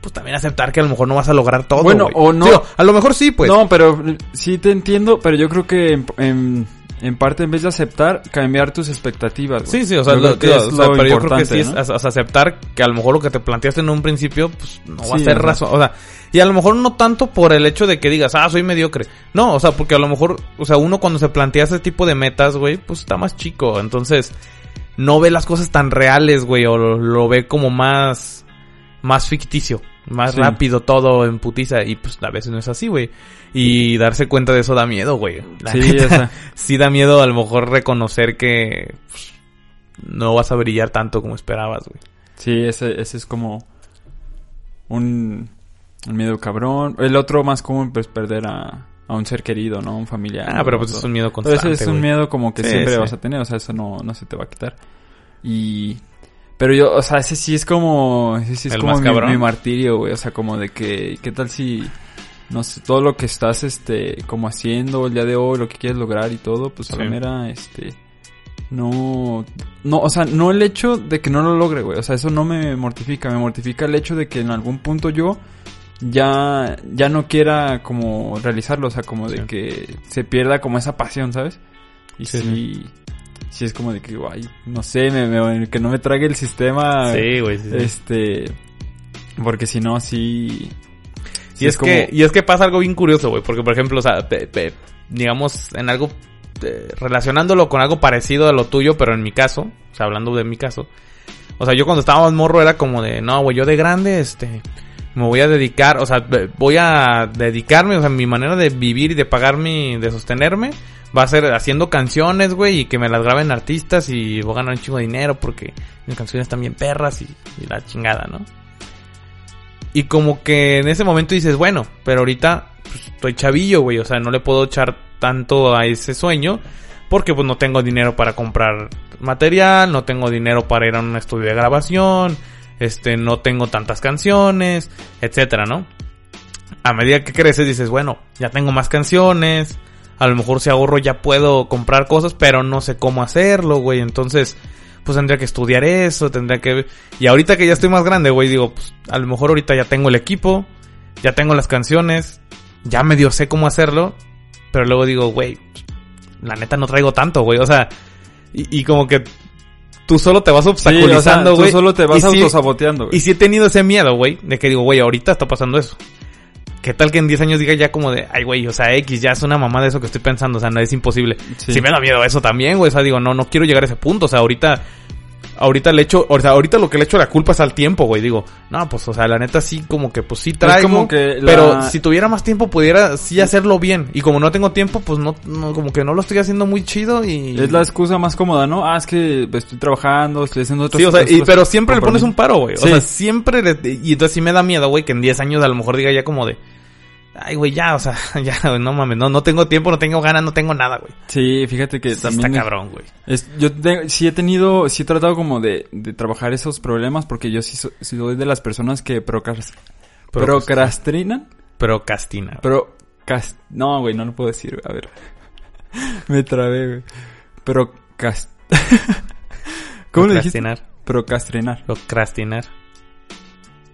pues también aceptar que a lo mejor no vas a lograr todo. Bueno, o no. Sí, a lo mejor sí, pues. No, pero sí te entiendo, pero yo creo que en, en, en parte en vez de aceptar, cambiar tus expectativas. güey. Sí, sí, o sea, lo- que o sea, pero yo creo que sí es o sea, aceptar que a lo mejor lo que te planteaste en un principio, pues no va a ser o razón. O sea, y a lo mejor no tanto por el hecho de que digas, ah, soy mediocre. No, o sea, porque a lo mejor, o sea, uno cuando se plantea ese tipo de metas, güey, pues está más chico. Entonces, no ve las cosas tan reales, güey, o lo, lo ve como más, más ficticio. Más Sí. rápido todo en putiza y pues a veces no es así, güey. Y darse cuenta de eso da miedo, güey. Sí, neta *laughs* sí da miedo a lo mejor reconocer que pues, no vas a brillar tanto como esperabas, güey. sí, ese, ese es como un, un miedo cabrón. El otro más común, pues perder a, a un ser querido, ¿no? Un familiar. Ah, pero pues es un miedo Pero constante, ese es un miedo como que Sí, siempre sí. vas a tener, o sea, eso no, no se te va a quitar. Y... Pero yo, o sea, ese sí es como... Ese sí es El como mi, martirio, güey. O sea, como de que... ¿Qué tal si... No sé, todo lo que estás, este... Como haciendo el día de hoy, lo que quieres lograr y todo, pues a la Sí. mera, este... No... No, o sea, no el hecho de que no lo logre, güey. O sea, eso no me mortifica. Me mortifica el hecho de que en algún punto yo ya, ya no quiera como realizarlo, o sea, como de Sí. que se pierda como esa pasión, ¿sabes? Y Sí, sí, sí, es como de que, ay, no sé, me, me- que no me trague el sistema, Sí, güey, sí, sí. este, porque si no, sí... sí Y es, que, y es que pasa algo bien curioso, güey. Porque, por ejemplo, o sea, pe- pe- digamos, en algo, eh, relacionándolo con algo parecido a lo tuyo, pero en mi caso, o sea, hablando de mi caso. O sea, yo cuando estaba más morro era como de, no, güey, yo de grande, este, me voy a dedicar, o sea, voy a dedicarme, o sea, mi manera de vivir y de pagarme, de sostenerme, va a ser haciendo canciones, güey, y que me las graben artistas y voy a ganar un chingo de dinero porque mis canciones están bien perras y, la chingada, ¿no? Y como que en ese momento dices, bueno, pero ahorita pues, estoy chavillo, güey. O sea, no le puedo echar tanto a ese sueño. Porque pues no tengo dinero para comprar material, no tengo dinero para ir a un estudio de grabación, este, no tengo tantas canciones, etcétera, ¿no? A medida que creces dices, bueno, ya tengo más canciones, a lo mejor si ahorro ya puedo comprar cosas, pero no sé cómo hacerlo, güey. Entonces, pues tendría que estudiar eso, tendría que... Y ahorita que ya estoy más grande, güey, digo, pues a lo mejor ahorita ya tengo el equipo, ya tengo las canciones, ya medio sé cómo hacerlo, pero luego digo, güey, la neta no traigo tanto, güey, o sea, y, y como que tú solo te vas Sí, o sea, obstaculizando, tú güey. solo te vas autosaboteando, güey. y sí he tenido ese miedo, güey, de que digo, güey, ahorita está pasando eso. ¿Qué tal que en 10 años diga ya como de, ay, güey, o sea, X, ya es una mamá de eso que estoy pensando, o sea, no es imposible. Sí. Sí, me da miedo eso también, güey, o sea, digo, no, no quiero llegar a ese punto, o sea, ahorita, ahorita le echo, o sea, ahorita lo que le echo la culpa es al tiempo, güey, digo, no, pues, o sea, la neta sí, como que, pues sí traigo, como que la- pero si tuviera más tiempo pudiera sí hacerlo bien, y como no tengo tiempo, pues no, no como que no lo estoy haciendo muy chido y... Es la excusa más cómoda, ¿no? Ah, es que estoy trabajando, estoy haciendo otras Sí, o sea, y- pero siempre le pones un paro, güey. O sea, siempre le- y entonces sí me da miedo, güey, que en 10 años a lo mejor diga ya como de, ay, güey, ya, o sea, *laughs* ya, güey, no mames, no, no tengo tiempo, no tengo ganas, no tengo nada, güey. Sí, fíjate que Sí también... está es- cabrón, güey. Es, yo te- sí he tenido, sí he tratado como de, de trabajar esos problemas porque yo sí, so- sí soy de las personas que procras- Pero- procrastinan. Procrastina. Cas- no, güey, no lo puedo decir, a ver. *laughs* Me trabé, güey. Procast... *laughs* ¿Cómo le dijiste? Procrastinar. Procrastinar. Procrastinar.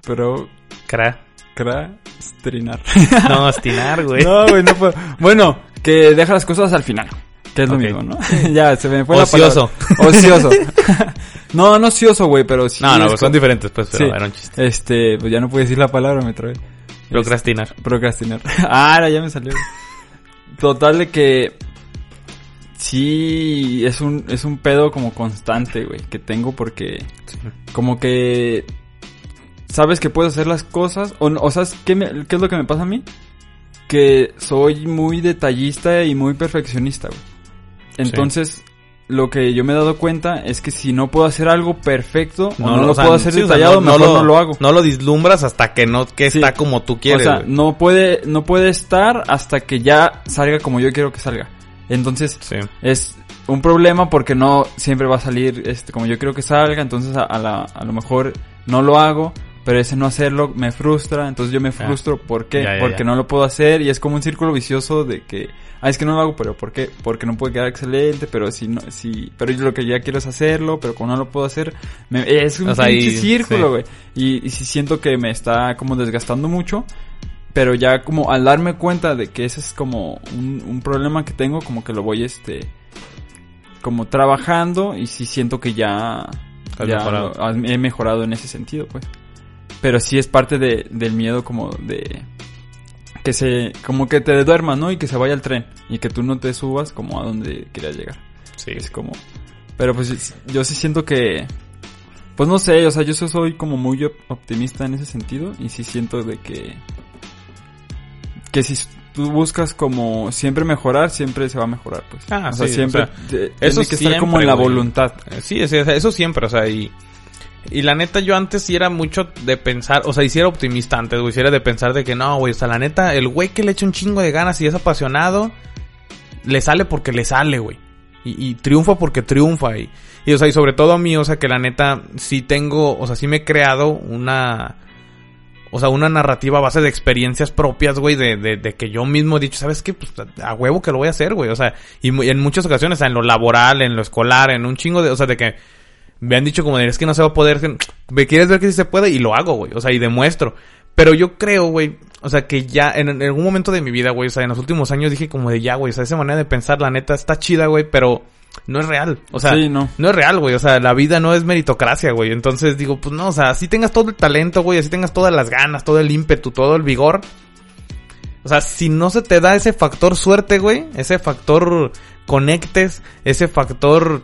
Procrastinar. Cra. *laughs* No, astinar, *laughs* güey. No, güey, no puedo. Bueno, que deja las cosas al final. Que es lo mismo, ¿no? *laughs* ya, se me fue Ocioso. la palabra. Ocioso. no, no ocioso, güey, pero sí. no, no, es pues son como- diferentes, pues, pero Sí. era un chiste. Este, pues ya no puedo decir la palabra, me trae. Procrastinar. Procrastinar. ah, ahora ya me salió. Total de que sí es un es un pedo como constante, güey, que tengo porque como que sabes que puedes hacer las cosas o, o sabes qué, me- qué es lo que me pasa a mí que soy muy detallista y muy perfeccionista, güey. Entonces lo que yo me he dado cuenta es que si no puedo hacer algo perfecto o no, lo o sea, puedo hacer sí, o sea, detallado, mejor no lo, hago. No lo vislumbras hasta que no, que Sí. está como tú quieres, o sea, no puede, no puede estar hasta que ya salga como yo quiero que salga. Entonces, es un problema porque no siempre va a salir este como yo quiero que salga. Entonces, a, a la, a lo mejor no lo hago, pero ese no hacerlo me frustra. Entonces, yo me frustro. ¿Por qué? Ya, ya, porque ya. no lo puedo hacer y es como un círculo vicioso de que, ah, es que no lo hago, pero ¿por qué? Porque no puede quedar excelente, pero si no, si, pero yo lo que ya quiero es hacerlo, pero como no lo puedo hacer, me- es un O sea, pinche y- círculo, sí. güey. Y, y sí siento que me está como desgastando mucho. Pero ya como al darme cuenta de que ese es como un, un problema que tengo, como que lo voy este como trabajando y sí siento que ya, ya mejorado. he mejorado en ese sentido, pues. Pero sí es parte de, del miedo como de que se como que te duermas, ¿no? Y que se vaya el tren y que tú no te subas como a donde quieras llegar. Sí. Es como pero pues yo sí siento que pues no sé, o sea, yo soy como muy op- optimista en ese sentido y sí siento de que que si tú buscas como siempre mejorar, siempre se va a mejorar, pues. Ah, o sea, sí, siempre o sea, eso tiene que estar como siempre, en la voluntad. Sí, sí, eso siempre, o sea, y, Y la neta, yo antes sí era mucho de pensar, o sea, y sí optimista antes, güey. Sí era de pensar de que no, güey, o sea, la neta, el güey que le echa un chingo de ganas y es apasionado, le sale porque le sale, güey. Y, y triunfa porque triunfa. Y, y, o sea, y sobre todo a mí, o sea, que la neta, sí tengo, o sea, sí me he creado una, o sea, una narrativa a base de experiencias propias, güey, de, de, de que yo mismo he dicho, ¿sabes qué? Pues a huevo que lo voy a hacer, güey. O sea, y mu- en muchas ocasiones, o sea, en lo laboral, en lo escolar, en un chingo de, o sea, de que me han dicho como de, es que no se va a poder, me quieres ver que sí se puede y lo hago, güey. O sea, y demuestro. Pero yo creo, güey, o sea, que ya en, en algún momento de mi vida, güey, o sea, en los últimos años dije como de ya, güey, o sea, esa manera de pensar, la neta, está chida, güey, pero no es real. O sea, Sí, no. no es real, güey. O sea, la vida no es meritocracia, güey. Entonces digo, pues no, o sea, así tengas todo el talento, güey, así tengas todas las ganas, todo el ímpetu, todo el vigor. O sea, si no se te da ese factor suerte, güey, ese factor conectes, ese factor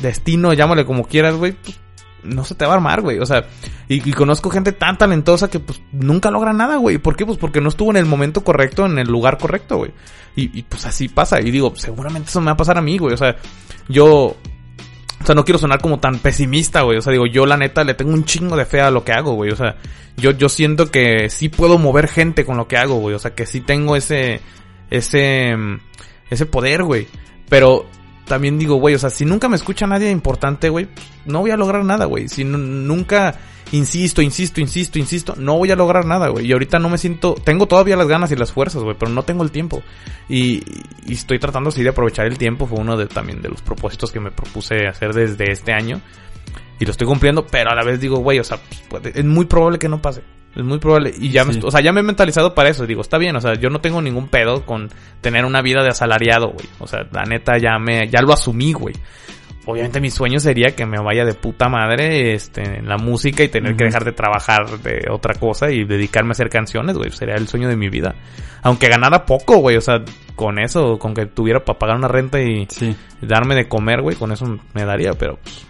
destino, llámale como quieras, güey, pues no se te va a armar, güey. O sea, y, conozco gente tan talentosa que pues nunca logra nada, güey. ¿Por qué? Pues porque no estuvo en el momento correcto, en el lugar correcto, güey. Y, y pues así pasa. Y digo, seguramente eso me va a pasar a mí, güey. O sea, yo... O sea, no quiero sonar como tan pesimista, güey. O sea, digo, yo la neta le tengo un chingo de fe a lo que hago, güey. O sea, yo, yo siento que sí puedo mover gente con lo que hago, güey. O sea, que sí tengo ese, ese, ese poder, güey. Pero también digo, güey, o sea, si nunca me escucha nadie importante, güey, no voy a lograr nada, güey. Si nu- nunca insisto, insisto, insisto, insisto, no voy a lograr nada, güey. Y ahorita no me siento, tengo todavía las ganas y las fuerzas, güey, pero no tengo el tiempo. Y, y estoy tratando así de aprovechar el tiempo, fue uno de también de los propósitos que me propuse hacer desde este año. Y lo estoy cumpliendo, pero a la vez digo, güey, o sea, pues, es muy probable que no pase. Es muy probable. Y ya me, Sí. o sea, ya me he mentalizado para eso. Digo, está bien, o sea, yo no tengo ningún pedo con tener una vida de asalariado, güey. O sea, la neta ya me, ya lo asumí, güey. Obviamente mi sueño sería que me vaya de puta madre, este, en la música y tener que dejar de trabajar de otra cosa y dedicarme a hacer canciones, güey. Sería el sueño de mi vida. Aunque ganara poco, güey. O sea, con eso, con que tuviera para pagar una renta y Sí. darme de comer, güey, con eso me daría, pero... pues,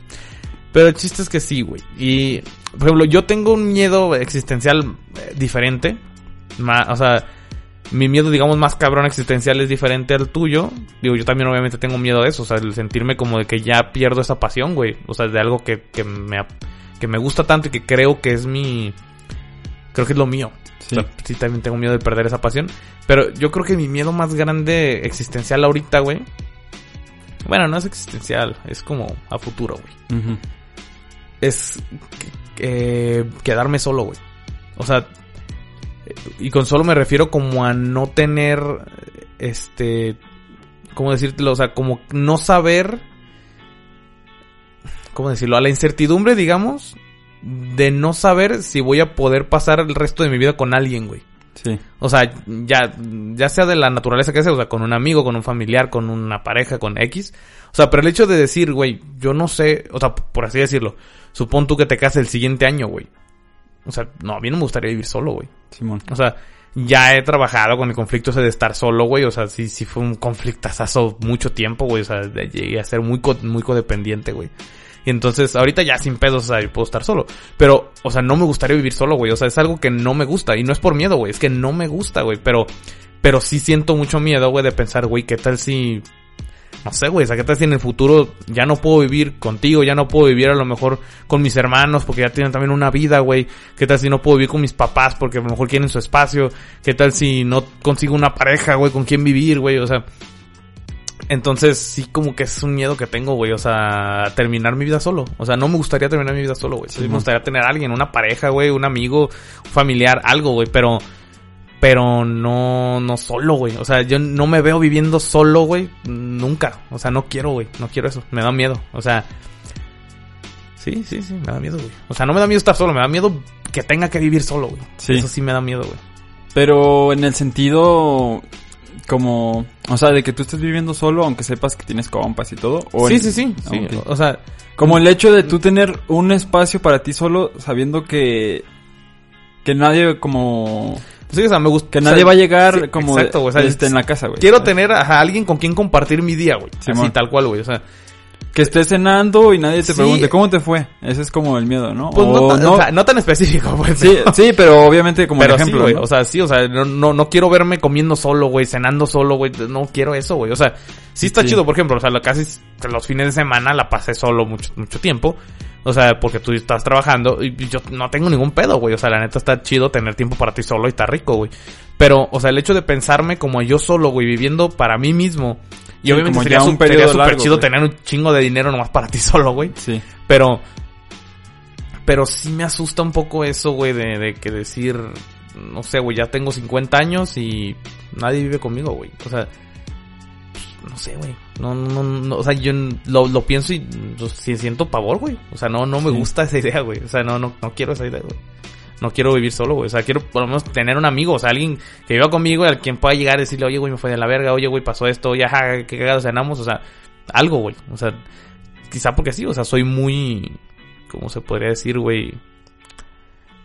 Pero el chiste es que sí, güey. Y, por ejemplo, yo tengo un miedo existencial eh, diferente. O sea, mi miedo, digamos, más cabrón existencial es diferente al tuyo. Digo, yo también obviamente tengo miedo de eso. O sea, el sentirme como de que ya pierdo esa pasión, güey. O sea, de algo que, que, me, que me gusta tanto y que creo que es mi... Creo que es lo mío. Sí. O sea, sí también tengo miedo de perder esa pasión. Pero yo creo que mi miedo más grande existencial ahorita, güey. Bueno, no es existencial, es como a futuro, güey. Ujú. Es eh, quedarme solo, güey. O sea, y con solo me refiero como a no tener, este, ¿cómo decírtelo? O sea, como no saber, ¿cómo decirlo? A la incertidumbre, digamos, de no saber si voy a poder pasar el resto de mi vida con alguien, güey. Sí. O sea, ya, ya sea de la naturaleza que sea, o sea, con un amigo, con un familiar, con una pareja, con X. O sea, pero el hecho de decir, güey, yo no sé, o sea, por así decirlo, supón tú que te cases el siguiente año, güey. O sea, no, a mí no me gustaría vivir solo, güey. Simón. O sea, ya he trabajado con el conflicto ese de estar solo, güey. O sea, sí, sí fue un conflictazazo mucho tiempo, güey. O sea, llegué a ser muy, co- muy codependiente, güey. Y entonces, ahorita ya sin pedos, o sea, yo puedo estar solo. Pero, o sea, no me gustaría vivir solo, güey. O sea, es algo que no me gusta. Y no es por miedo, güey. Es que no me gusta, güey. Pero, pero sí siento mucho miedo, güey, de pensar, güey, ¿qué tal si... No sé, güey, o sea, ¿qué tal si en el futuro ya no puedo vivir contigo? Ya no puedo vivir a lo mejor con mis hermanos porque ya tienen también una vida, güey. ¿Qué tal si no puedo vivir con mis papás porque a lo mejor quieren su espacio? ¿Qué tal si no consigo una pareja, güey, con quien vivir, güey? O sea, entonces sí como que es un miedo que tengo, güey, o sea, terminar mi vida solo. O sea, no me gustaría terminar mi vida solo, güey. Sí, Sí, me gustaría tener a alguien, una pareja, güey, un amigo, un familiar, algo, güey, pero pero no no solo, güey. O sea, yo no me veo viviendo solo, güey, nunca. O sea, no quiero, güey, no quiero eso. Me da miedo. O sea, sí, sí, sí, me da miedo, güey. O sea, no me da miedo estar solo, me da miedo que tenga que vivir solo, güey. Sí. Eso sí me da miedo, güey. Pero en el sentido como, o sea, de que tú estés viviendo solo aunque sepas que tienes compas y todo. O Sí, sí, sí, sí. Ok. O sea, Como el hecho de tú tener un espacio para ti solo sabiendo que que nadie como sí, o sea, me gusta que o nadie sea, va a llegar sí, como exacto, güey, o sea, este, en la casa, güey. Quiero ¿sabes? tener a, a alguien con quien compartir mi día, güey. Así Simón. tal cual, güey. O sea, Que estés cenando y nadie te Sí. pregunte, ¿cómo te fue? Ese es como el miedo, ¿no? Pues no, tan- o sea, no tan específico, güey. Sí, pero- sí, pero obviamente como pero el ejemplo. sí, güey. ¿no? O sea, sí, o sea, no, no, no quiero verme comiendo solo, güey, cenando solo, güey. No quiero eso, güey. O sea, sí está chido, por ejemplo, o sea, casi los fines de semana la pasé solo mucho, mucho tiempo. O sea, porque tú estás trabajando y yo no tengo ningún pedo, güey. O sea, la neta está chido tener tiempo para ti solo y está rico, güey. Pero, o sea, el hecho de pensarme como yo solo, güey, viviendo para mí mismo. Y Sí, obviamente sería súper chido tener un chingo de dinero nomás para ti *laughs* solo, güey. Sí. Pero, pero sí me asusta un poco eso, güey, de, de que decir, no sé, güey, ya tengo 50 años y nadie vive conmigo, güey. O sea, no sé, güey. No, no, no, o sea, yo lo, lo pienso y pues, siento pavor, güey. O sea, no, no me Sí. gusta esa idea, güey. O sea, no, no, no quiero esa idea, güey. No quiero vivir solo, güey. O sea, quiero por lo menos tener un amigo, o sea, alguien que viva conmigo y al quien pueda llegar y decirle, oye, güey, me fue de la verga, oye, güey, pasó esto, oye, ajá, qué cagado cenamos, o sea, algo, güey. O sea, quizá porque sí, o sea, soy muy, ¿cómo se podría decir, güey?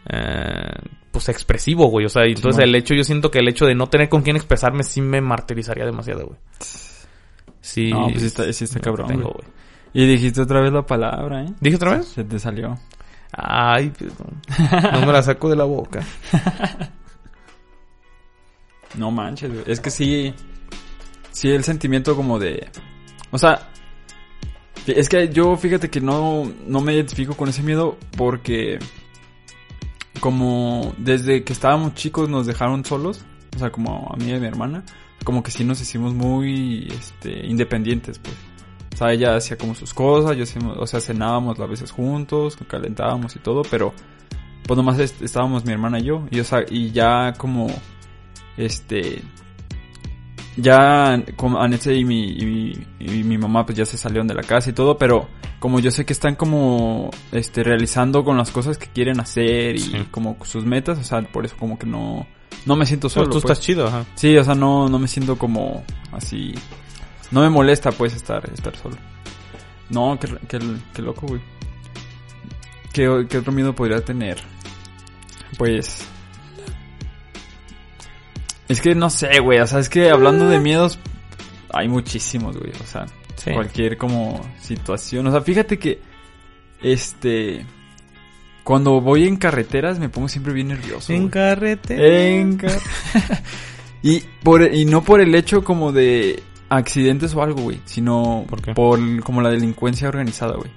Eh, pues expresivo, güey. O sea, y entonces el hecho, yo siento que el hecho de no tener con quién expresarme sí me martirizaría demasiado, güey. Sí. No, pues sí está, sí está no cabrón, tengo, güey. Y dijiste otra vez la palabra, ¿eh? ¿Dije otra vez? Se te salió. Ay, pues, *laughs* no, no me la saco de la boca. No manches, güey. Es que sí. Sí, el sentimiento como de. O sea. Es que yo fíjate que no, no me identifico con ese miedo porque. Como desde que estábamos chicos nos dejaron solos. O sea, como a mí y a mi hermana. Como que sí nos hicimos muy este, independientes, pues. Sea, ella hacía como sus cosas, yo hacíamos, o sea, cenábamos a veces juntos, calentábamos y todo, pero pues nomás est- estábamos mi hermana y yo. Y, o sea, y ya como este ya como Anetse y mi, y, mi- y mi mamá pues ya se salieron de la casa y todo, pero como yo sé que están como este realizando con las cosas que quieren hacer y Sí. como sus metas, o sea, por eso como que no no me siento solo. Pero tú pues. estás chido, ajá. Sí, o sea, no no me siento como así no me molesta pues estar estar solo. No, qué, qué, qué loco, güey. ¿Qué, ¿Qué otro miedo podría tener? Pues es que no sé, güey. O sea, es que hablando de miedos, hay muchísimos, güey. O sea, Sí. cualquier como situación. O sea, fíjate que, este, cuando voy en carreteras me pongo siempre bien nervioso. En güey. carrete. En car- *laughs* y por y no por el hecho como de accidentes o algo, güey, sino ¿Por qué? como la delincuencia organizada, güey.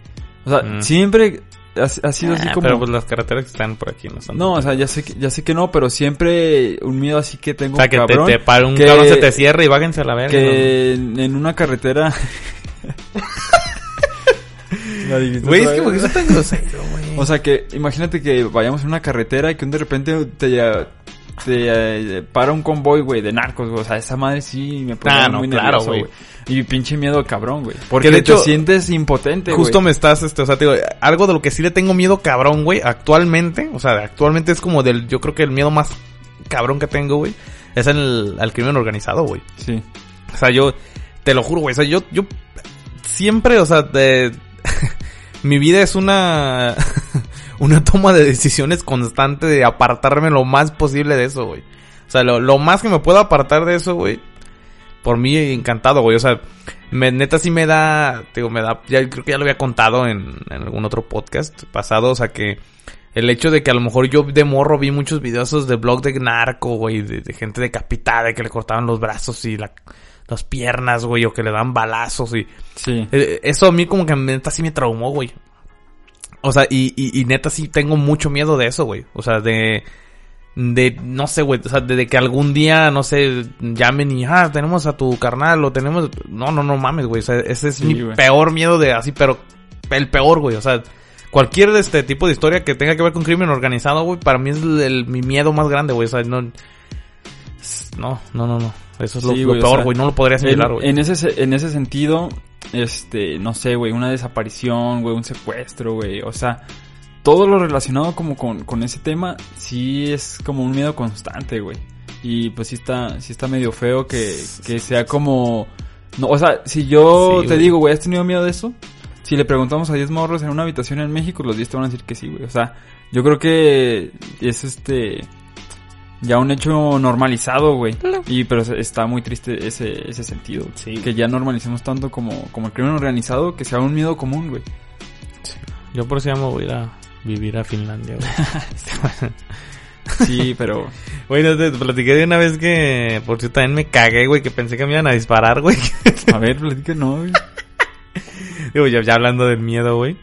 O sea, Mm. siempre ha, ha sido así Ah, como Pero pues las carreteras que están por aquí no son. no, o sea, ya sé que, ya sé que no, pero siempre un miedo así que tengo O sea, que te, cabrón, te para un que- cabrón se te cierre y bájense a la verga. que en, en una carretera. *laughs* *laughs* Güey, es que porque eso tan grosero, *laughs* güey. O sea, que imagínate que vayamos en una carretera y que de repente te, te eh, para un convoy, güey, de narcos, güey. O sea, esa madre sí me pone Ah, no, muy claro, nervioso, güey. Y pinche miedo cabrón, güey. Porque de hecho, te sientes impotente, güey. Justo me estás, este, o sea, te digo, algo de lo que sí le tengo miedo cabrón, güey, actualmente, o sea, actualmente es como del, yo creo que el miedo más cabrón que tengo, güey, es el, al crimen organizado, güey. Sí. O sea, yo, te lo juro, güey, o sea, yo, yo, siempre, o sea, de, *laughs* mi vida es una, *laughs* una toma de decisiones constante de apartarme lo más posible de eso, güey. O sea, lo, lo más que me puedo apartar de eso, güey. Por mí encantado, güey. O sea, me, neta sí me da, digo, me da, ya creo que ya lo había contado en, en algún otro podcast pasado, o sea que el hecho de que a lo mejor yo de morro vi muchos videos de blog de narco, güey, de, de gente decapitada, que le cortaban los brazos y la, las piernas, güey, o que le dan balazos y Sí. eh, Eso a mí como que neta sí me traumó, güey. O sea, y, y, y neta sí tengo mucho miedo de eso, güey. O sea, de... De, no sé, güey, o sea, de, de que algún día, no sé, llamen y, ah, tenemos a tu carnal, o tenemos... No, no, no mames, güey, o sea, ese es Sí, mi peor miedo de así, pero el peor, güey, o sea, cualquier de este tipo de historia que tenga que ver con crimen organizado, güey, para mí es el, el- mi miedo más grande, güey, o sea, no... No, no, no, no, eso es lo, Sí, lo güey, o peor, sea, güey, no lo podría asimilar, En, güey. en ese se- en ese sentido, este, no sé, güey, una desaparición, güey, un secuestro, güey, o sea, todo lo relacionado como con, con ese tema, sí es como un miedo constante, güey. Y pues sí está, sí está medio feo que, que sea como, no, o sea, si yo Sí, te digo, güey, ¿has tenido miedo de eso? Si le preguntamos a 10 morros en una habitación en México, los 10 te van a decir que sí, güey. O sea, yo creo que es este ya un hecho normalizado, güey. Claro. Y pero está muy triste ese, ese sentido. Sí. Que ya normalicemos tanto como, como el crimen organizado que sea un miedo común, güey. Yo por eso ya me voy a ir a vivir a Finlandia, güey. *laughs* Sí, pero... Güey, no te platiqué de una vez que, por cierto, también me cagué, güey, que pensé que me iban a disparar, güey. *laughs* A ver, platícanos, güey. *laughs* Digo, ya, ya hablando del miedo, güey.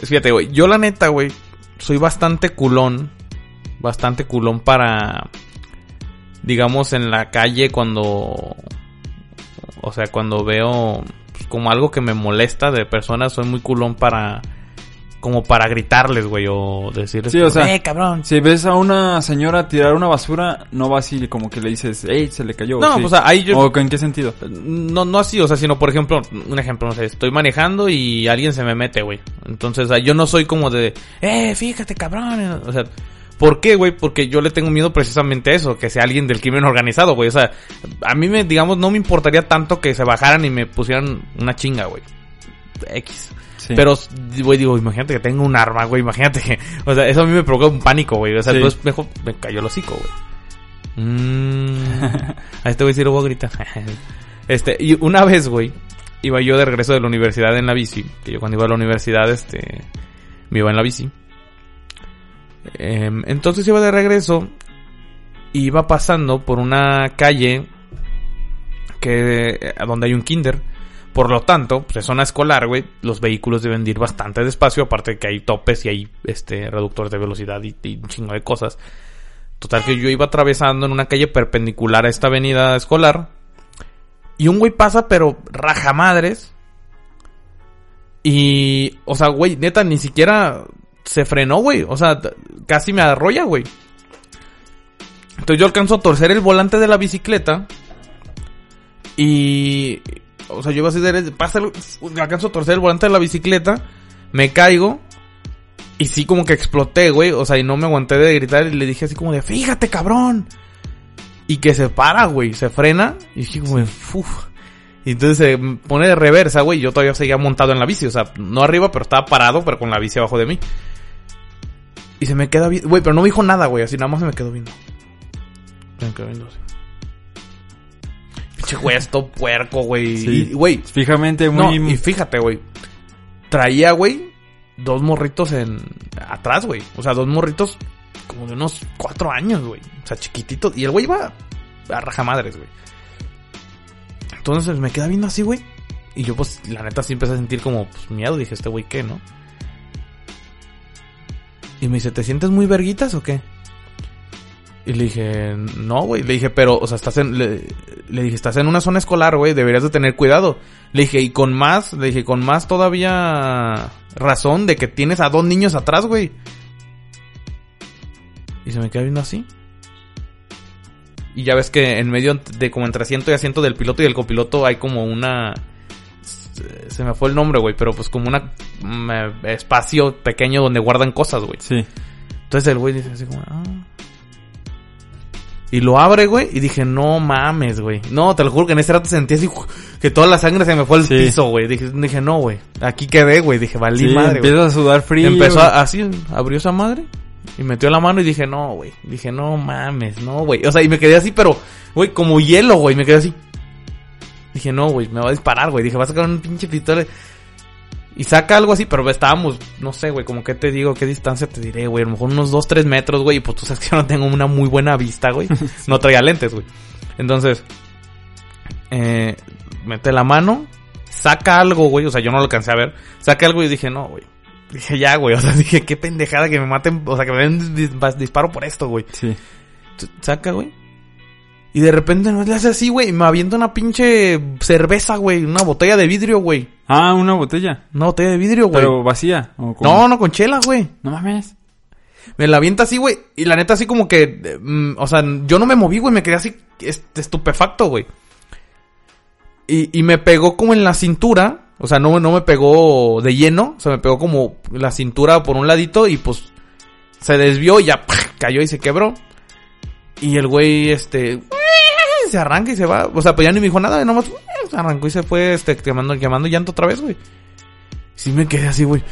Es fíjate, güey, yo la neta, güey, soy bastante culón. Bastante culón para, digamos, en la calle cuando, o sea, cuando veo pues, como algo que me molesta de personas, soy muy culón para, como para gritarles, güey, o decirles, Sí, o sea, eh, cabrón. Si ves a una señora tirar una basura, no vas y como que le dices, hey, se le cayó. No, sí. pues ahí yo, ¿O en qué sentido? No, no así, o sea, sino por ejemplo, un ejemplo, no sé, estoy manejando y alguien se me mete, güey. Entonces, o sea, yo no soy como de, eh, fíjate, cabrón. O sea, ¿por qué, güey? Porque yo le tengo miedo precisamente a eso, que sea alguien del crimen organizado, güey. O sea, a mí me, digamos, no me importaría tanto que se bajaran y me pusieran una chinga, güey. X. Sí. Pero, güey, digo, imagínate que tengo un arma, güey, imagínate que, *laughs* o sea, eso a mí me provoca un pánico, güey. O sea, Sí. entonces mejor me cayó el hocico, güey. *laughs* Mmm. a este güey sí lo voy a gritar. *laughs* este, y una vez, güey, iba yo de regreso de la universidad en la bici. Que yo cuando iba a la universidad, este, me iba en la bici. Em, entonces iba de regreso. y Iba pasando por una calle que, eh, donde hay un kinder. Por lo tanto, pues es zona escolar, güey. Los vehículos deben de ir bastante despacio. Aparte de que hay topes y hay este reductores de velocidad y, y un chingo de cosas. Total que yo iba atravesando en una calle perpendicular a esta avenida escolar. Y un güey pasa, pero raja madres. Y, o sea, güey, neta, ni siquiera se frenó, güey. O sea, casi me arrolla, güey. Entonces yo alcanzo a torcer el volante de la bicicleta. Y, o sea, yo iba así de, alcanzo a torcer el volante de la bicicleta. Me caigo. Y sí, como que exploté, güey. O sea, y no me aguanté de gritar. Y le dije así como de, fíjate, cabrón. Y que se para, güey. Se frena. Y dije como de, "Uf". Y entonces se pone de reversa, güey. Yo todavía seguía montado en la bici. O sea, no arriba, pero estaba parado, pero con la bici abajo de mí. Y se me queda viendo. Güey, pero no me dijo nada, güey. Así nada más se me quedó viendo. Se me quedó viendo así. Pinche güey, esto puerco, güey. Sí. Y, Güey, Fijamente no, muy... y fíjate, güey. Traía, güey, dos morritos en... Atrás, güey. O sea, dos morritos como de unos cuatro años, güey. O sea, chiquititos. Y el güey iba a rajamadres, güey. Entonces me queda viendo así, güey. Y yo, pues, la neta sí empecé a sentir como pues, miedo. Dije, este güey, ¿qué, no? Y me dice, ¿te sientes muy verguitas o qué? Y le dije, no, güey. Le dije, pero, o sea, estás en. Le, dije, estás en una zona escolar, güey. Deberías de tener cuidado. Le dije, y con más, le dije, con más todavía razón de que tienes a dos niños atrás, güey. Y se me queda viendo así. Y ya ves que en medio de como entre asiento y asiento del piloto y del copiloto hay como una... Se me fue el nombre, güey, pero pues como una mm, eh, espacio pequeño donde guardan cosas, güey. Sí. Entonces el güey dice así como... "Ah". Y lo abre, güey, y dije, no mames, güey. No, te lo juro que en ese rato sentí así que toda la sangre se me fue al Sí. piso, güey. Dije, dije, no, güey. Aquí quedé, güey. Dije, valí Sí, madre, empiezas a sudar frío. Empezó a- así, abrió esa madre y metió la mano y dije, no, güey. Dije, no mames, no, güey. O sea, y me quedé así, pero, güey, como hielo, güey. Me quedé así. Dije, no, güey, me va a disparar, güey. Dije, va a sacar un pinche pistola. Y saca algo así, pero estábamos, no sé, güey, como que te digo, qué distancia te diré, güey. A lo mejor unos 2, 3 metros, güey. Y pues tú sabes que yo no tengo una muy buena vista, güey. *laughs* No traía lentes, güey. Entonces, eh, mete la mano, saca algo, güey. O sea, yo no lo alcancé a ver. Saca algo y dije, no, güey. Dije, ya, güey. *laughs* O sea, dije, qué pendejada que me maten. O sea, que me den dis- disparo por esto, güey. Sí. Saca, güey. Y de repente no le hace así, güey. y Me avienta una pinche cerveza, güey. Una botella de vidrio, güey. Ah, una botella. Una botella de vidrio, güey. Pero vacía. No, no, con chela, güey. No mames. Me la avienta así, güey. Y la neta, así como que. mm, o sea, yo no me moví, güey. Me quedé así est- estupefacto, güey. Y, y me pegó como en la cintura. O sea, no, no me pegó de lleno. O sea, me pegó como la cintura por un ladito. Y pues. Se desvió y ya *laughs* cayó y se quebró. Y el güey, este. Se arranca y se va. O sea, pues ya ni me dijo nada. Nomás se arrancó y se fue, este, quemando, quemando llanto otra vez, güey. Sí me quedé así, güey.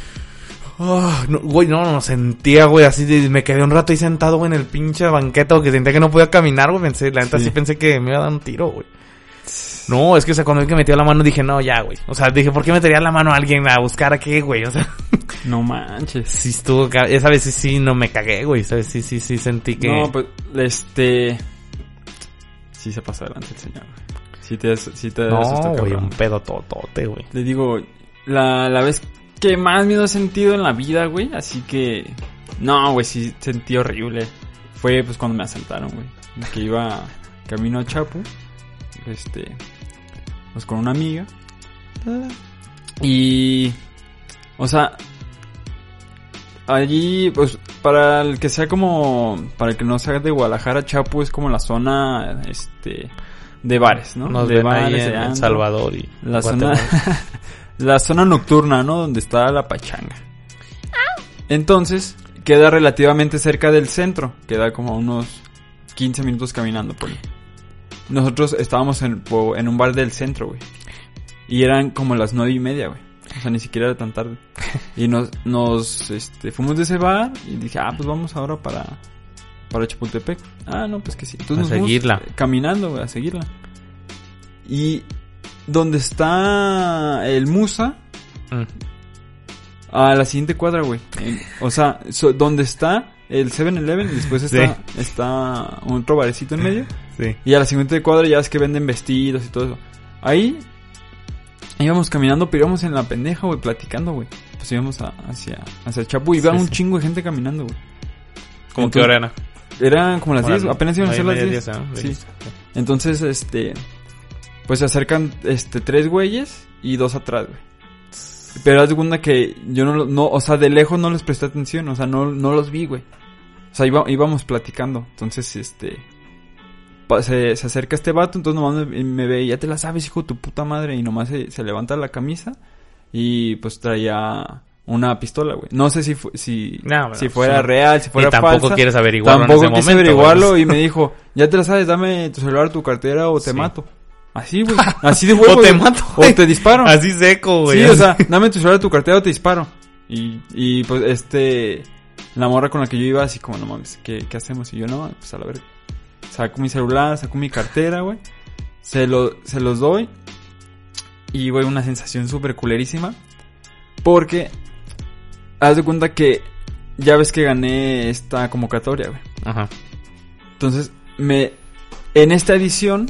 Ah, no, güey, no, no sentía, güey, así de- me quedé un rato ahí sentado, güey, en el pinche banqueta, porque sentía que no podía caminar, güey, pensé, la neta sí. Sí. pensé que me iba a dar un tiro, güey. No, es que, o sea, cuando vi que metió la mano dije, no, ya, güey. O sea, dije, ¿por qué metería la mano a alguien a buscar a qué, güey? O sea, *laughs* No manches. sí estuvo, esa vez sí, sí, no me cagué, güey, esa vez sí, sí, sí sentí que... No, pues, este... Sí se pasa adelante el señor. Sí te, sí te No, güey, un pedo totote, güey. Le digo, la, la vez que más miedo he sentido en la vida, güey. Así que... No, güey, sí sentí horrible. Fue, pues, cuando me asaltaron, güey. Que iba camino a Chapu. Este... Pues con una amiga. Y... O sea... Allí, pues, para el que sea como... Para el que no sea de Guadalajara, Chapu es como la zona, este... De bares, ¿no? Nos de ven ahí bares, en El. Salvador y La zona, *laughs* la zona nocturna, ¿no? Donde está la pachanga. Entonces, queda relativamente cerca del centro. Queda como unos 15 minutos caminando por ahí. Nosotros estábamos en, en un bar del centro, güey. Y eran como las nueve y media, güey. O sea, ni siquiera era tan tarde. Y nos, nos, este, fuimos de ese bar y dije, ah, pues vamos ahora para, para Chapultepec. Ah, no, pues que sí. Entonces A nos fuimos, seguirla. eh, caminando, güey, a seguirla. Y donde está el Musa, Mm. a la siguiente cuadra, güey. O sea, so- donde está el 7-Eleven y después está, está otro barecito en medio. Sí. Y a la siguiente cuadra ya es que venden vestidos y todo eso. Ahí íbamos caminando, pero íbamos en la pendeja, güey, platicando, güey. Pues íbamos a- hacia, hacia Chapu y Sí, vean un sí. chingo de gente caminando, güey. ¿Cómo que Entonces, hora era? Eran como las 10, Órale. apenas iban a ser las y 10. media, ¿no? Sí. Entonces, este, pues se acercan, este, tres güeyes y dos atrás, güey. Pero haz de cuenta que yo no, no, o sea, de lejos no les presté atención, o sea, no, no los vi, güey. O sea, iba- íbamos platicando, entonces, este, se, se acerca este vato, entonces nomás me, me ve, ya te la sabes, hijo de tu puta madre, y nomás se, se levanta la camisa y pues traía una pistola, güey. No sé si, fu- si, No, bueno, si fuera sí. real, si Y fuera tampoco falsa. quieres averiguarlo Tampoco en ese quise momento. averiguarlo güey. y me dijo, ya te la sabes, dame tu celular, tu cartera o te Sí. mato. Así, güey. *laughs* Así de huevo. O te güey. mato, O te disparo. Así seco, güey. Sí, o sea, dame tu celular, tu cartera o te disparo. Y, y pues este, la morra con la que yo iba así como, no mames, ¿qué, qué hacemos? Y yo, no, pues a la verga. Saco mi celular, saco mi cartera, güey. Se, lo, se los doy. Y, güey, una sensación súper culerísima. Porque, haz de cuenta que ya ves que gané esta convocatoria, güey. Ajá. Entonces, me en esta edición,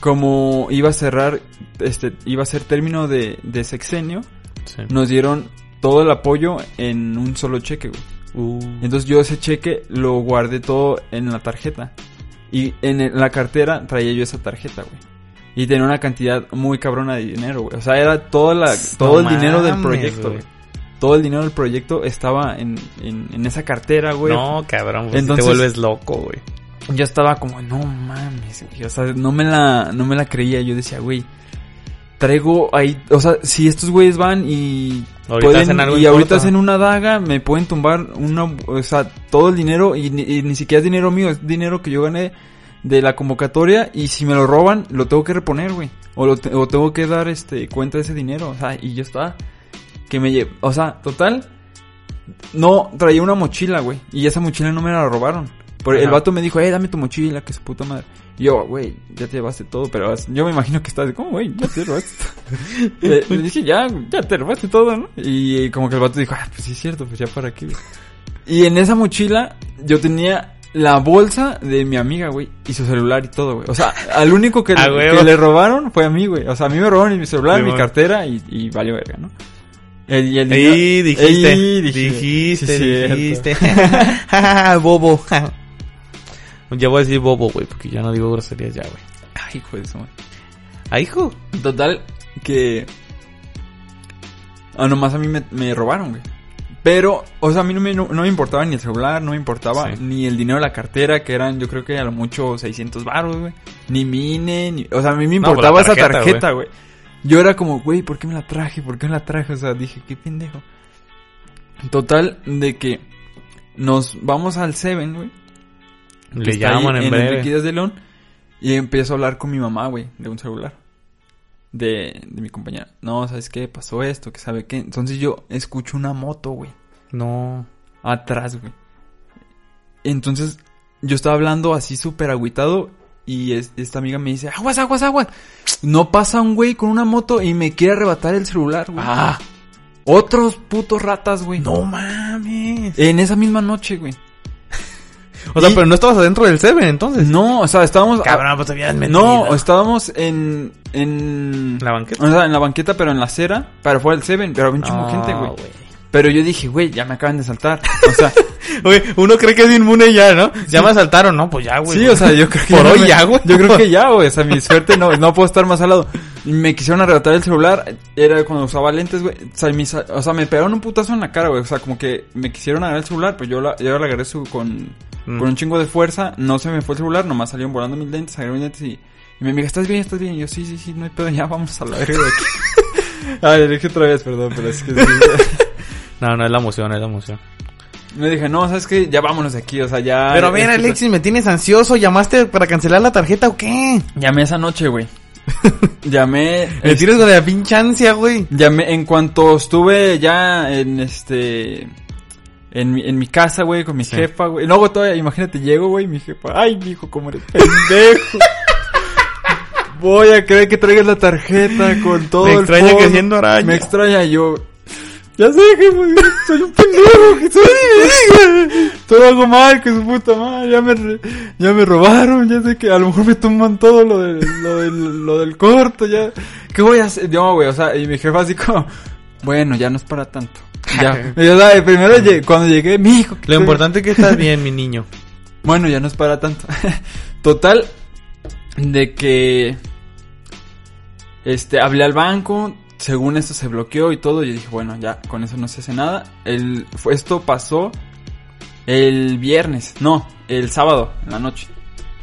como iba a cerrar, este, iba a ser término de, de sexenio, Sí. nos dieron todo el apoyo en un solo cheque, güey. Uh, Entonces yo ese cheque lo guardé todo en la tarjeta. Y en la cartera traía yo esa tarjeta, güey. Y tenía una cantidad muy cabrona de dinero, güey. O sea, era toda la, todo No el dinero del proyecto, güey. güey. Todo el dinero del proyecto estaba en, en, en esa cartera, güey. no, cabrón, pues Entonces- te vuelves loco, güey. yo estaba como, no mames, güey. O sea, no me la, no me la creía. Yo decía, güey, traigo ahí, o sea, si estos güeyes van y Ahorita pueden, hacen algo y ahorita hacen una daga, me pueden tumbar una, o sea, todo el dinero y, ni- y ni siquiera es dinero mío, es dinero que yo gané de la convocatoria y si me lo roban, lo tengo que reponer, güey. O, lo te- o tengo que dar, este, cuenta de ese dinero, o sea, y yo estaba, que me lle- o sea, total, no, traía una mochila, güey, y esa mochila no me la robaron. Por, el vato me dijo, eh, dame tu mochila, que su puta madre. Y yo, güey, ya te llevaste todo, pero yo me imagino que estás de, ¿cómo, güey? Ya te robaste todo. *laughs* le, le dije, ya, ya te robaste todo, ¿no? Y como que el vato dijo, ah, pues sí es cierto, pues ya para aquí, güey. Y en esa mochila yo tenía la bolsa de mi amiga, güey, y su celular y todo, güey. O sea, al único que, *laughs* le, huevo. que le robaron fue a mí, güey. O sea, a mí me robaron mi celular, mi cartera y, y valió verga, ¿no? El, y el Ey, dinero- dijiste, Ey, dijiste, sí, cierto. dijiste. *laughs* bobo. Ya voy a decir bobo, güey, porque ya no digo groserías ya, güey. Ay, hijo de su madre. Ah, hijo. Total, que... Ah, nomás a mí me, me robaron, güey. Pero, o sea, a mí no me, no, no me importaba ni el celular, no me importaba Sí. ni el dinero de la cartera, que eran yo creo que a lo mucho 600 baros, güey. Ni mine, ni... O sea, a mí me No, pues importaba esa tarjeta, tarjeta, güey. Yo era como, güey, ¿por qué me la traje? ¿Por qué me la traje? O sea, dije, qué pendejo. Total, de que nos vamos al Seven, güey. Que Le está ahí llaman en en breve. Enrique Díaz de León. Y empiezo a hablar con mi mamá, güey, de un celular. de, de mi compañera. No, ¿sabes qué? Pasó esto, que sabe qué. Entonces yo escucho una moto, güey. No. Atrás, güey. Entonces yo estaba hablando así súper agüitado y es- esta amiga me dice, aguas, aguas, aguas. No pasa un güey con una moto y me quiere arrebatar el celular, güey. Ah. Otros putos ratas, güey. No mames. En esa misma noche, güey. O sea, Y- pero no estabas adentro del Seven entonces. No, o sea, estábamos... Cabrón, pues te habías metido. No, estábamos en... En... ¿La banqueta? O sea, en la banqueta, pero en la acera. Pero fue el Seven, pero había un chingo de gente, güey. Pero yo dije, güey, ya me acaban de saltar. O sea, *laughs* Güey, uno cree que es inmune ya, ¿no? Ya me asaltaron, ¿no? Pues ya, güey. sí, o sea, yo creo que... Por hoy me- ya, güey. Yo creo que ya, güey. O sea, mi *laughs* suerte no, no puedo estar más al lado. Me quisieron arrebatar el celular. Era cuando usaba lentes, güey. O sea, mis- o sea, me pegaron un putazo en la cara, güey. O sea, como que me quisieron agarrar el celular, pero yo la, yo la agarré su, con, Mm. con un chingo de fuerza. No se me fue el celular, nomás salieron volando mis lentes, agarré mis lentes y, y mi amiga, ¿estás bien? ¿Estás bien? Y yo, sí, sí, sí, no hay pedo, ya vamos a la verga de aquí. *laughs* Ay, le dije otra vez, perdón, pero es que. No, no es la emoción, es la emoción. Me dije, no, ¿sabes qué? Ya vámonos de aquí, o sea, ya... Pero a ver, es que- Alexis, me tienes ansioso. ¿Llamaste para cancelar la tarjeta o qué? Llamé esa noche, güey. *laughs* Llamé... Me tienes con la pinche ansia, güey. Llamé, en cuanto estuve ya en este... En mi, en mi casa, güey, con mi Sí. jefa, güey. Luego todavía, imagínate, llego, güey, mi jefa. Ay, mijo, cómo eres pendejo. *laughs* Voy a creer que traigas la tarjeta con todo Me el extraña que fondo. siendo araña. Me extraña yo. Ya sé que soy un pendejo, que soy... todo hago mal, que su puta madre, ya me, ya me robaron, ya sé que a lo mejor me toman todo lo del, lo del, lo del corto, ya. ¿Qué voy a hacer? No, güey, o sea, y mi jefa así como, bueno, ya no es para tanto. Ya. *laughs* Primero cuando llegué, mi hijo. Lo importante es que estás *laughs* bien, mi niño. Bueno, ya no es para tanto. *laughs* Total, de que, este, hablé al banco, según esto se bloqueó y todo, yo dije, bueno, ya, con eso no se hace nada. El, esto pasó el viernes, no, el sábado, en la noche.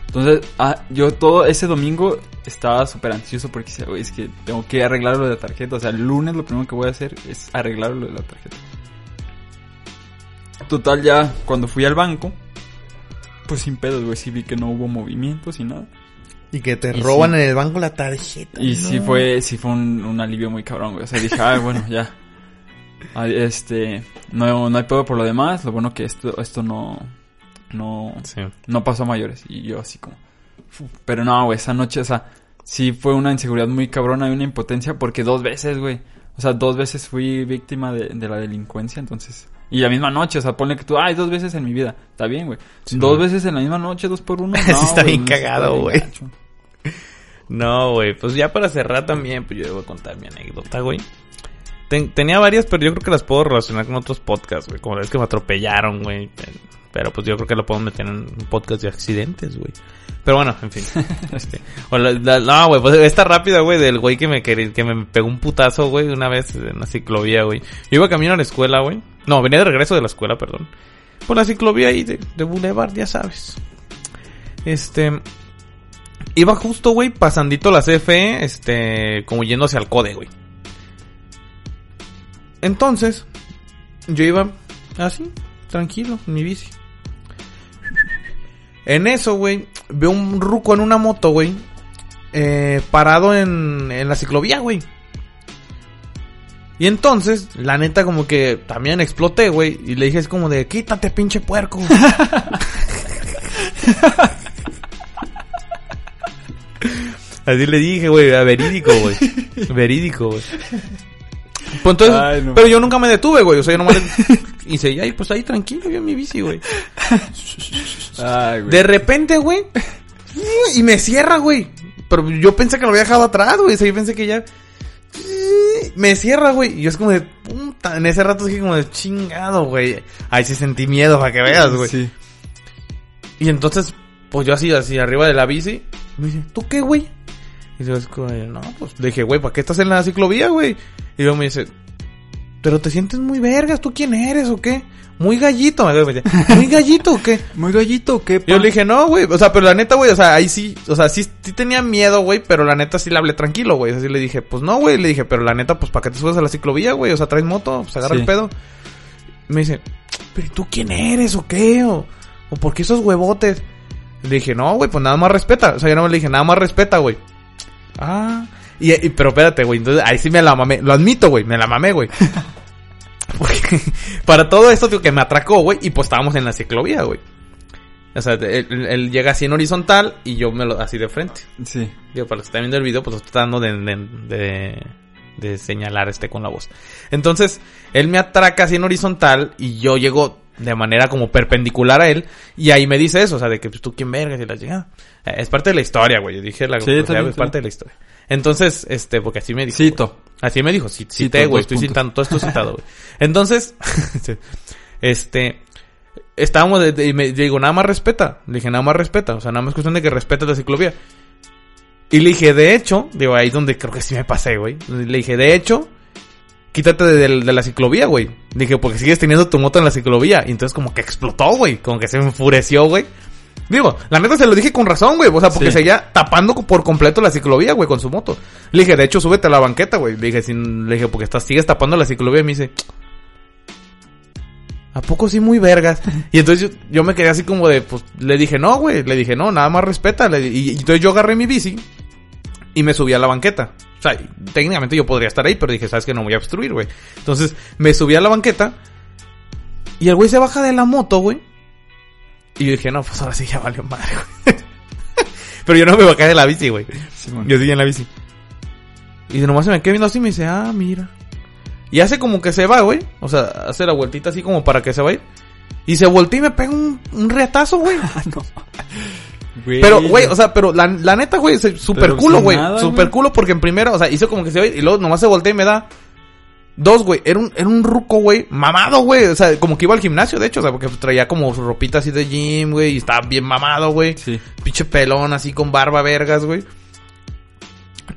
Entonces, ah, yo todo ese domingo estaba súper ansioso porque decía, "Güey, es que tengo que arreglar lo de la tarjeta. O sea, el lunes lo primero que voy a hacer es arreglar lo de la tarjeta. Total, ya cuando fui al banco, pues sin pedos, güey, sí vi que no hubo movimientos y nada. Y que te Y roban sí. en el banco la tarjeta. Y no. sí fue, sí fue un, un alivio muy cabrón, güey. O sea, dije, ah, bueno, ya. Este, no, no hay pedo por lo demás. Lo bueno que esto, esto no, no, Sí. no pasó a mayores. Y yo así como, pero no, güey, esa noche, o sea, sí fue una inseguridad muy cabrona y una impotencia porque dos veces, güey. O sea, dos veces fui víctima de, de la delincuencia, entonces. Y la misma noche, o sea, ponle que tú, ay, dos veces en mi vida. Está bien, güey. Sí, dos güey. veces en la misma noche, dos por uno. *laughs* No, está güey, bien cagado, güey. *laughs* No, güey, pues ya para cerrar también, pues yo debo contar mi anécdota, güey. Ten- tenía varias, pero yo creo que las puedo relacionar con otros podcasts, güey. Como la vez que me atropellaron, güey. Pero pues yo creo que lo puedo meter en un podcast de accidentes, güey. Pero bueno, en fin. *laughs* Este, o la- la- no, güey, pues esta rápida, güey, del güey que me, quer- que me pegó un putazo, güey, una vez en la ciclovía, güey. Yo iba camino a la escuela, güey. No, venía de regreso de la escuela, perdón. Por la ciclovía ahí de, de Boulevard, ya sabes. Este... Iba justo, güey, pasandito la CFE, este, como yendo hacia el CODE, güey. Entonces, yo iba así, tranquilo, en mi bici. En eso, güey, veo un ruco en una moto, güey, eh, parado en, en la ciclovía, güey. Y entonces, la neta, como que también exploté, güey, y le dije así como de, quítate, pinche puerco. *laughs* Así le dije, güey, a verídico, güey. Verídico, güey. Pues entonces, Ay, no. pero yo nunca me detuve, güey. O sea, yo nomás. Y seguía ahí, pues ahí tranquilo, yo en mi bici, güey. Ay, güey. De repente, güey. Y me cierra, güey. Pero yo pensé que lo había dejado atrás, güey. O sea, yo pensé que ya. Me cierra, güey. Y yo es como de puta. En ese rato dije como de chingado, güey. Ahí sí sentí miedo para que veas, güey. Sí. Y entonces, pues yo así, así, arriba de la bici. Me dice, ¿tú qué, güey? Y yo es como, de, no, pues le dije, güey, ¿para qué estás en la ciclovía, güey? Y luego me dice, pero te sientes muy vergas, ¿tú quién eres o qué? Muy gallito, me dice, muy gallito o qué? *laughs* Muy gallito, ¿qué? Yo le dije, no, güey, o sea, pero la neta, güey, o sea, ahí sí, o sea, sí, sí tenía miedo, güey, pero la neta sí le hablé tranquilo, güey. Así le dije, pues no, güey, le dije, pero la neta, pues para qué te subes a la ciclovía, güey, o sea, traes moto, pues agarra Sí. el pedo. Me dice, pero ¿y tú quién eres o qué? O, o por qué esos huevotes. Le dije, no, güey, pues nada más respeta. O sea, yo no le dije, nada más respeta, güey. Ah, Y, y- pero espérate, güey. Entonces ahí sí me la mamé. Lo admito, güey. Me la mamé, güey. *laughs* Porque *laughs* para todo esto, tío, que me atracó, güey. Y pues estábamos en la ciclovía, güey. O sea, él, llega así en horizontal y yo me lo así de frente. Sí. Digo, para los que están viendo el video, pues estoy tratando de, de, de, de señalar este con la voz. Entonces, él me atraca así en horizontal y yo llego de manera como perpendicular a él y ahí me dice eso, o sea, de que pues, tú quién vergas y la llegada. Es parte de la historia, güey. Yo dije la Sí, pues, es parte de la historia. Entonces, este, porque así me dijo. Cito. Así me dijo, Cito, cité, güey, estoy puntos. citando, todo esto citado, güey. Entonces, *laughs* este, estábamos, de- de- y me digo, nada más respeta. Le dije, nada más respeta, o sea, nada más cuestión de que respetes la ciclovía. Y le dije, de hecho, digo, ahí es donde creo que sí me pasé, güey. Le dije, de hecho, quítate de, de- de la ciclovía, güey. Dije, porque sigues teniendo tu moto en la ciclovía. Y entonces como que explotó, güey. Como que se enfureció, güey. Digo, la neta se lo dije con razón, güey. O sea, porque Sí. seguía tapando por completo la ciclovía, güey, con su moto. Le dije, de hecho, súbete a la banqueta, güey. Le dije, sin, le dije, porque estás, sigues tapando la ciclovía. Y me dice, ¿a poco sí muy vergas? *laughs* Y entonces yo, yo me quedé así como de, pues, le dije, no, güey. Le dije, no, nada más respeta. Le- y, y entonces yo agarré mi bici y me subí a la banqueta. O sea, técnicamente yo podría estar ahí, pero dije, ¿sabes que No voy a obstruir, güey. Entonces me subí a la banqueta y el güey se baja de la moto, güey. Y yo dije, no, pues ahora sí ya valió madre, güey. *laughs* pero yo no me bajé de la bici, güey. Yo seguí en la bici. Y nomás se me quedé viendo así y me dice, ah, mira. Y hace como que se va, güey. O sea, hace la vueltita así como para que se vaya. Y se voltea y me pega un, un reatazo, güey. *laughs* *laughs* Pero, güey, o sea, pero la, la neta, güey, super Pero culo, güey. nada, Super güey. culo porque en primera, o sea, hizo como que se ve y luego nomás se voltea y me da dos, güey. Era un, era un ruco, güey, mamado, güey. O sea, como que iba al gimnasio, de hecho, o sea, porque traía como su ropita así de gym, güey, y estaba bien mamado, güey. Sí. Pinche pelón así con barba vergas, güey.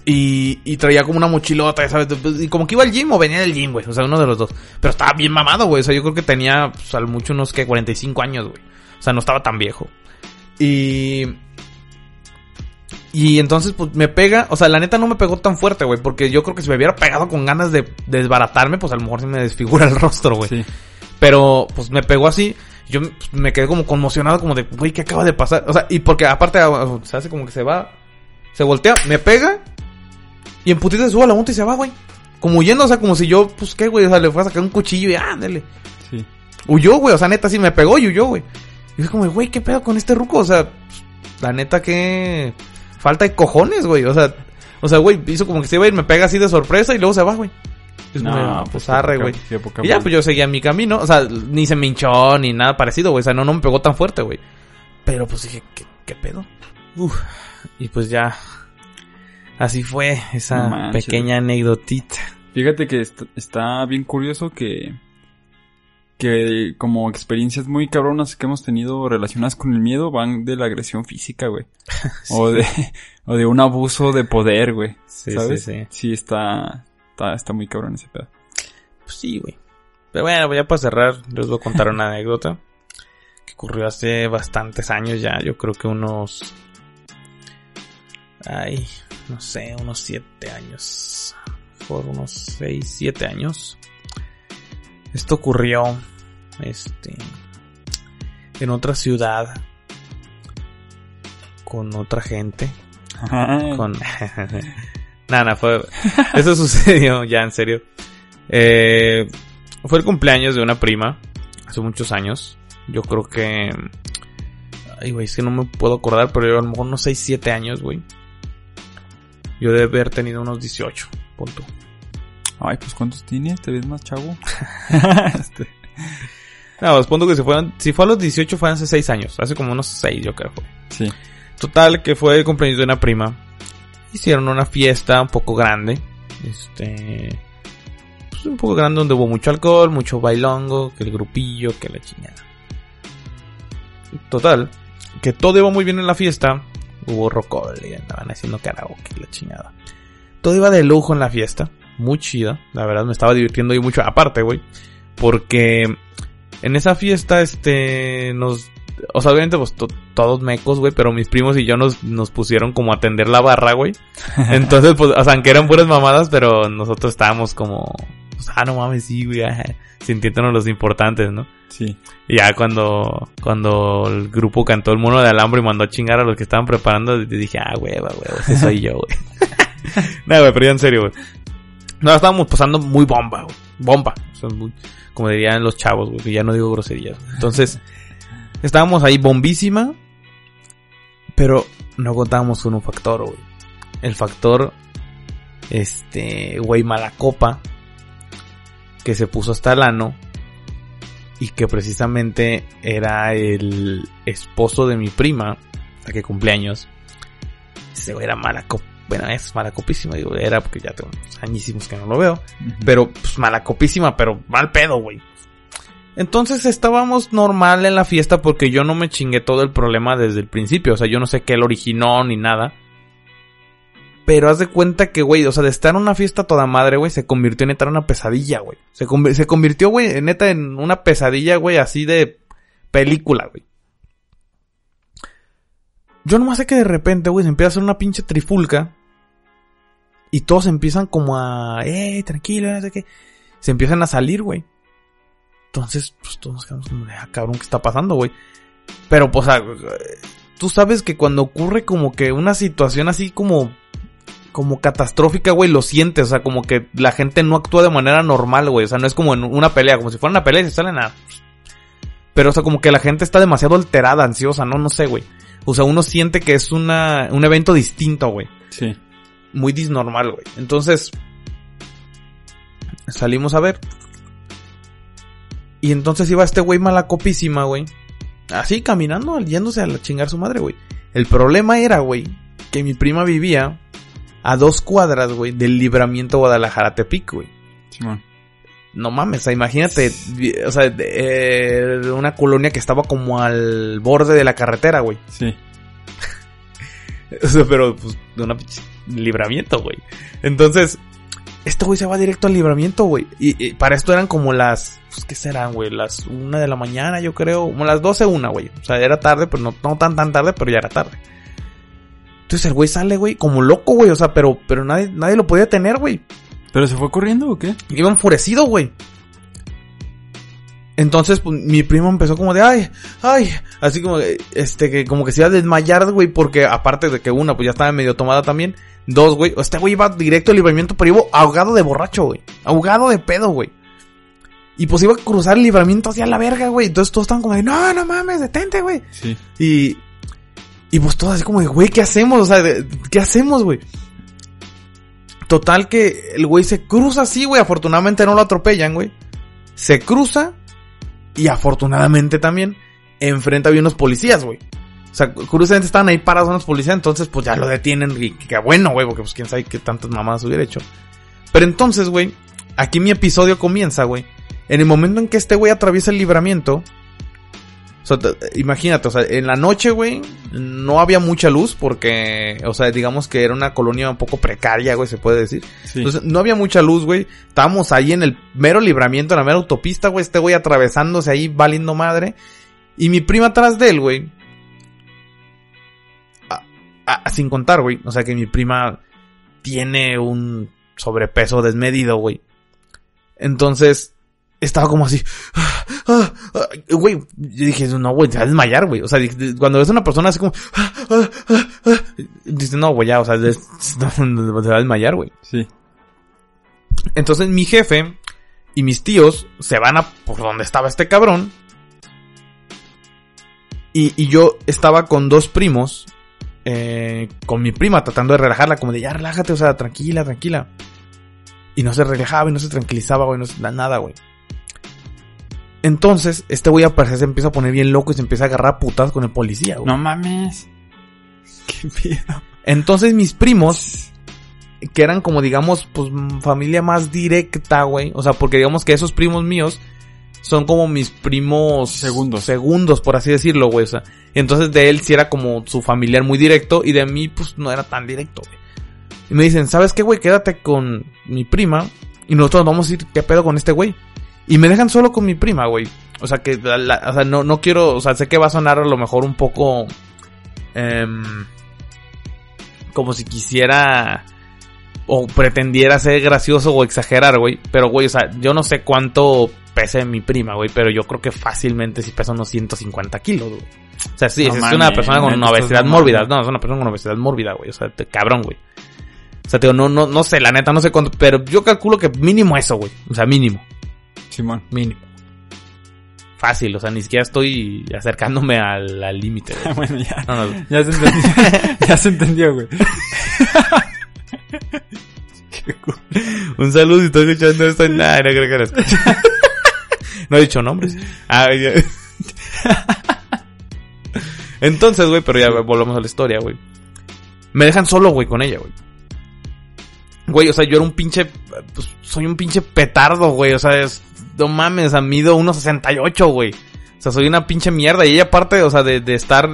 Y, y traía como una mochilota, ya ¿sabes? Y como que iba al gym o venía del gym, güey. O sea, uno de los dos. Pero estaba bien mamado, güey. O sea, yo creo que tenía, pues, al mucho unos, que 45 años, güey. O sea, no estaba tan viejo. Y... Y entonces, pues, me pega... O sea, la neta no me pegó tan fuerte, güey. Porque yo creo que si me hubiera pegado con ganas de, de desbaratarme, pues a lo mejor se me desfigura el *laughs* rostro, güey. Sí. Pero, pues me pegó así. Yo pues, me quedé como conmocionado, como de, güey, ¿qué acaba de pasar? O sea, y porque aparte ah, se hace como que se va, se voltea, me pega. Y en putita se sube a la moto y se va, güey. Como huyendo, o sea, como si yo, pues qué, güey, o sea, le fue a sacar un cuchillo y ándale. Sí. Huyó, güey, o sea, neta, sí me pegó y huyó, güey. Y fue como, güey, ¿qué pedo con este ruco? O sea, la neta que falta de cojones, güey. O sea, o sea, güey, hizo como que se iba a ir, me pega así de sorpresa y luego se va, güey. Es No, pues qué arre, güey. Y ya, pues yo seguía mi camino. O sea, ni se me hinchó ni nada parecido, güey. O sea, no, no me pegó tan fuerte, güey. Pero pues dije, ¿qué, qué pedo? Uf. Y pues ya. Así fue esa No manches, pequeña anécdotita. Fíjate que est- está bien curioso que que como experiencias muy cabronas que hemos tenido relacionadas con el miedo van de la agresión física, güey. *laughs* O de o de un abuso de poder, güey. Sí, ¿Sabes? sí, sí. Sí, está, está está muy cabrón ese pedo. Pues sí, güey. Pero bueno, ya para cerrar, les voy a contar una *laughs* anécdota que ocurrió hace bastantes años ya. Yo creo que unos. Ay, no sé, unos siete años. Por unos seis, siete años. Esto ocurrió. Este. En otra ciudad. Con otra gente. Con. *laughs* Nada, fue. Eso *laughs* sucedió ya, en serio. Eh, fue el cumpleaños de una prima. Hace muchos años. Yo creo que. Ay, güey, es que no me puedo acordar, pero yo a lo mejor unos 6, 7 años, güey. Yo debe haber tenido unos 18, punto. Ay, pues ¿cuántos tienes? ¿Te ves más chavo? *laughs* Este, No, pues punto que si fueron, si fue a los 18 fue hace 6 años. Hace como unos 6, yo creo. fue. sí. Total, que fue el cumpleaños de una prima. Hicieron una fiesta un poco grande. Este. Pues un poco grande donde hubo mucho alcohol, mucho bailongo, que el grupillo, que la chingada. Total, que todo iba muy bien en la fiesta. Hubo rocol y andaban haciendo karaoke la chingada. Todo iba de lujo en la fiesta. Muy chida. La verdad me estaba divirtiendo yo mucho. Aparte, güey. Porque en esa fiesta, este, nos o sea, obviamente, pues to- todos mecos, güey, pero mis primos y yo nos, nos pusieron como a atender la barra, güey. *laughs* Entonces, pues, o sea, aunque eran puras mamadas, pero nosotros estábamos como, pues, ah, no mames, sí, güey, sintiéndonos los importantes, ¿no? Sí. Y ya cuando, cuando el grupo cantó el mono de alambre y mandó a chingar a los que estaban preparando, dije, ah, hueva, hueva, ese soy yo, güey. *laughs* *laughs* no, güey, pero ya en serio, güey. No, estábamos pasando muy bomba, güey. Bomba. Como dirían los chavos, güey, ya no digo groserías. Entonces, *laughs* estábamos ahí bombísima. Pero no contábamos con un factor, güey. El factor, este, güey, mala copa. Que se puso hasta el ano. Y que precisamente era el esposo de mi prima, la que cumpleaños. Ese güey era mala copa. Bueno, es mala copísima, digo, era porque ya tengo unos añísimos que no lo veo. Pero, pues, mala copísima, pero mal pedo, güey. Entonces estábamos normal en la fiesta porque yo no me chingué todo el problema desde el principio. O sea, yo no sé qué él originó ni nada. Pero haz de cuenta que, güey, o sea, de estar en una fiesta toda madre, güey, se convirtió neta en una pesadilla, güey. Se, conv- se convirtió, güey, en neta en una pesadilla, güey, así de película, güey. Yo nomás sé que de repente, güey, se empieza a hacer una pinche trifulca. Y todos empiezan como a, eh, tranquilo, no sé qué. Se empiezan a salir, güey. Entonces, pues todos nos quedamos como ah, cabrón, ¿qué está pasando, güey? Pero, pues, tú sabes que cuando ocurre como que una situación así como, como catastrófica, güey, lo sientes, o sea, como que la gente no actúa de manera normal, güey, o sea, no es como en una pelea, como si fuera una pelea y se salen a... Pero, o sea, como que la gente está demasiado alterada, ansiosa, no, no sé, güey. O sea, uno siente que es una, un evento distinto, güey Sí. Muy disnormal, güey. Entonces, salimos a ver. Y entonces iba este güey malacopísima, güey. Así caminando, yéndose a la chingar su madre, güey. El problema era, güey, que mi prima vivía a dos cuadras, güey, del libramiento Guadalajara-Tepic, güey. No mames, o sea, imagínate, o sea, eh, una colonia que estaba como al borde de la carretera, güey. Sí. *laughs* O sea, pero pues de una libramiento, güey. Entonces, este güey se va directo al libramiento, güey. Y, y para esto eran como las, pues, ¿qué serán, güey? Las una de la mañana, yo creo. Como las doce una, güey. O sea, era tarde, pero no, no tan tan tarde, pero ya era tarde. Entonces el güey sale, güey, como loco, güey. O sea, pero, pero nadie, nadie lo podía tener, güey. ¿Pero se fue corriendo o qué? Iba enfurecido, güey. Entonces, pues, mi primo empezó como de, ay, ay, así como, este, que como que se iba a desmayar, güey, porque aparte de que una, pues ya estaba medio tomada también, dos, güey, este güey iba directo al libramiento, pero iba ahogado de borracho, güey, ahogado de pedo, güey. Y pues iba a cruzar el libramiento hacia la verga, güey, entonces todos estaban como de, no, no mames, detente, güey. Sí. Y, y pues todos así como de, güey, ¿qué hacemos? O sea, ¿qué hacemos, güey? Total que el güey se cruza así, güey. Afortunadamente no lo atropellan, güey. Se cruza y afortunadamente también enfrente había unos policías, güey. O sea, curiosamente estaban ahí parados unos policías, entonces pues ya lo detienen y qué bueno, güey, porque pues quién sabe qué tantas mamadas hubiera hecho. Pero entonces, güey, aquí mi episodio comienza, güey. En el momento en que este güey atraviesa el libramiento, o sea, te- imagínate, o sea, en la noche, güey, no había mucha luz porque, o sea, digamos que era una colonia un poco precaria, güey, se puede decir. Sí. Entonces, no había mucha luz, güey. Estábamos ahí en el mero libramiento, en la mera autopista, güey. Este güey atravesándose ahí, valiendo madre. Y mi prima atrás de él, güey. Sin contar, güey. O sea que mi prima tiene un sobrepeso desmedido, güey. Entonces, estaba como así. ah, ah, ah, Güey, yo dije, no, güey, se va a desmayar, güey. O sea, cuando ves a una persona así como. dices, no, güey, ya, o sea, se *laughs* va a desmayar, güey. Sí. Entonces mi jefe y mis tíos se van a por donde estaba este cabrón. Y, y yo estaba con dos primos. Eh, con mi prima tratando de relajarla. Como de ya relájate, o sea, tranquila, tranquila. Y no se relajaba y no se tranquilizaba, güey. No se, na- nada, güey. Entonces, este güey a parecer se empieza a poner bien loco y se empieza a agarrar putas con el policía, güey. No mames. *laughs* Qué miedo. Entonces mis primos, que eran como digamos, pues familia más directa, güey. O sea, porque digamos que esos primos míos son como mis primos Segundos. segundos, por así decirlo, güey. O sea, entonces de él sí era como su familiar muy directo y de mí pues no era tan directo, güey. Y me dicen, ¿sabes qué, güey? Quédate con mi prima y nosotros vamos a ir, ¿qué pedo con este güey? Y me dejan solo con mi prima, güey. O sea, que, la- la- o sea, no, no quiero, o sea, sé que va a sonar a lo mejor un poco, em, como si quisiera o pretendiera ser gracioso o exagerar, güey. Pero, güey, o sea, yo no sé cuánto pese mi prima, güey, pero yo creo que fácilmente sí pesa unos 150 kilos, güey. O sea, sí, No es una persona con una obesidad mórbida. No, es una persona con obesidad mórbida, güey. O sea, te- cabrón, güey. sea, te digo, no, no, no sé, la neta, no sé cuánto, pero yo calculo que mínimo eso, güey. O sea, mínimo, Simón. mínimo. Fácil, o sea, ni siquiera estoy acercándome al límite. güey. *laughs* bueno, ya. No, no, Ya se entendió. *laughs* ya se entendió, güey. *laughs* *laughs* Un saludo si estás escuchando esto. Nah, no creo que lo escuche. *laughs* no he dicho nombres. Ah. *laughs* Entonces, güey, pero ya volvemos a la historia, güey. Me dejan solo, güey, con ella, güey. Güey, o sea, yo era un pinche. Pues, soy un pinche petardo, güey. O sea, es, no mames, o sea, mido 1.68, güey. O sea, soy una pinche mierda. Y ella, aparte, o sea, de, de estar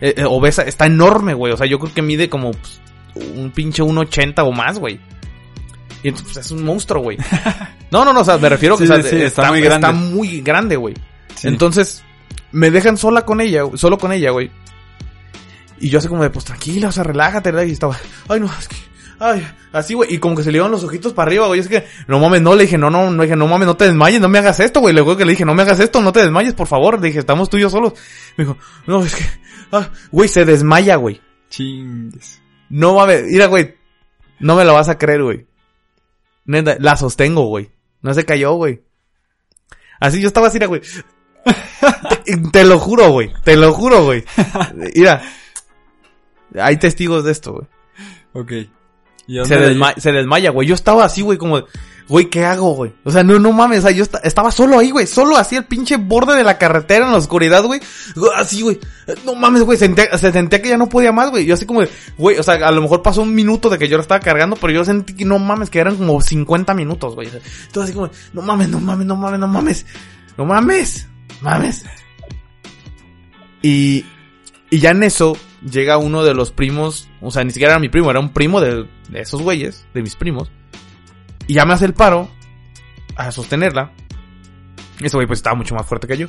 eh, eh, obesa, está enorme, güey. O sea, yo creo que mide como pues, un pinche 1.80 o más, güey. Y entonces pues, es un monstruo, güey. *laughs* No, no, no, o sea, me refiero que Sí, o sea, sí, está muy grande. Está muy grande, güey. Sí. Entonces, me dejan sola con ella, solo con ella, güey. Y yo así como de, pues tranquila, o sea, relájate, ¿verdad? Y estaba, ay, no, es que, ay, así, güey. Y como que se le iban los ojitos para arriba, güey. Es que, no mames, no, le dije, no, no, no, dije, no mames, no te desmayes, no me hagas esto, güey. Luego que le dije, no me hagas esto, no te desmayes, por favor. Le dije, estamos tú y yo solos. Me dijo, no, es que, ah, güey, se desmaya, güey. Chingues. No mames, mira, güey. No me lo vas a creer, güey. Neta, la sostengo, güey. No se cayó, güey. Así yo estaba así, güey. *laughs* te, te lo juro, güey. Te lo juro, güey. Mira. Hay testigos de esto, güey. Ok. ¿Y Se, desma- se desmaya, güey. Yo estaba así, güey, como, güey, ¿qué hago, güey? O sea, no, no mames, o sea, yo esta- estaba solo ahí, güey. Solo así el pinche borde de la carretera en la oscuridad, güey. Así, güey. No mames, güey. Se sentía que ya no podía más, güey. Yo así como, güey, o sea, a lo mejor pasó un minuto de que yo la estaba cargando, pero yo sentí que no mames, que eran como 50 minutos, güey. Entonces así como, no mames, no mames, no mames, no mames. No mames. Mames. Y, y ya en eso llega uno de los primos, o sea, ni siquiera era mi primo, era un primo de, de esos güeyes, de mis primos. Y ya me hace el paro a sostenerla. Ese güey pues estaba mucho más fuerte que yo.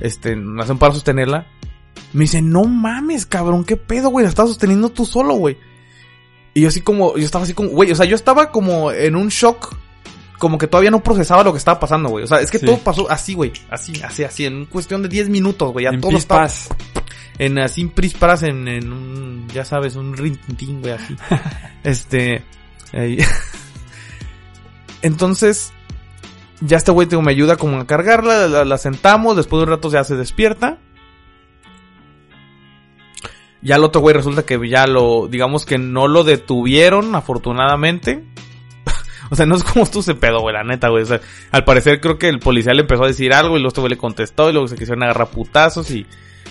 Este, me hace un paro a sostenerla. Me dice, no mames, cabrón, qué pedo, güey, la estás sosteniendo tú solo, güey. Y yo así como, yo estaba así como, güey, o sea, yo estaba como en un shock. Como que todavía no procesaba lo que estaba pasando, güey. O sea, es que Sí. todo pasó así, güey. Así, así, así. En cuestión de 10 minutos, güey. Ya En todo estaba en así prispras en, en un, ya sabes, un rintintín, güey, así. *laughs* este, ahí. Entonces, ya este güey me ayuda como a cargarla, la, sentamos, después de un rato ya se despierta. Ya el otro güey resulta que ya lo, digamos que no lo detuvieron, afortunadamente. *laughs* o sea, no es como tú se pedo, güey, la neta, güey. O sea, al parecer creo que el policía le empezó a decir algo y luego este güey le contestó y luego se quisieron agarrar putazos y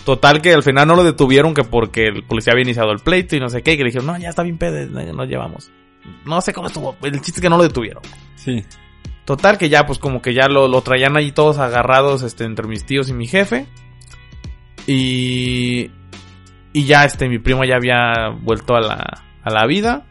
total que al final no lo detuvieron que porque el policía había iniciado el pleito y no sé qué y que le dijeron, no, ya está bien pedo, no- nos llevamos. No sé cómo estuvo, el chiste es que no lo detuvieron. Sí. Total que ya, pues como que ya lo, lo traían ahí todos agarrados, este, entre mis tíos y mi jefe. Y... Y ya, este, mi primo ya había vuelto a la, a la vida.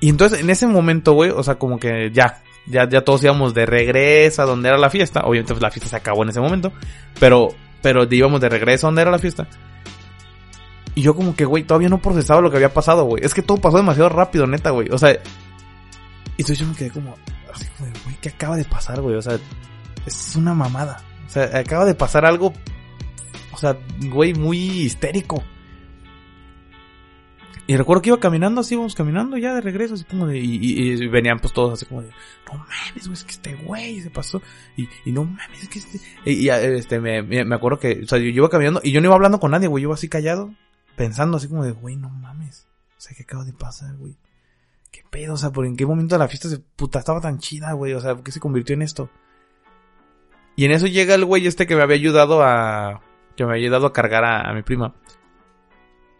Y entonces, en ese momento, güey, o sea, como que ya, ya, ya todos íbamos de regreso a donde era la fiesta. Obviamente, pues la fiesta se acabó en ese momento. Pero, pero íbamos de regreso a donde era la fiesta. Y yo como que, güey, todavía no procesaba lo que había pasado, güey. Es que todo pasó demasiado rápido, neta, güey. O sea, y entonces yo me quedé como, así como güey, ¿qué acaba de pasar, güey? O sea, es una mamada. O sea, acaba de pasar algo, o sea, güey, muy histérico. Y recuerdo que iba caminando, así íbamos caminando ya de regreso, así como de, y, y- y venían pues todos así como de, no mames, güey, es que este güey se pasó, y, y no mames, es que este, y, este, me, me acuerdo que, o sea, yo iba caminando, y yo no iba hablando con nadie, güey, yo iba así callado, pensando así como de, güey, no mames, o sea, ¿qué acaba de pasar, güey? ¿Qué pedo? O sea, ¿por en qué momento de la fiesta se, puta, estaba tan chida, güey? O sea, ¿por qué se convirtió en esto? Y en eso llega el güey este que me había ayudado a, que me había ayudado a cargar a, a mi prima.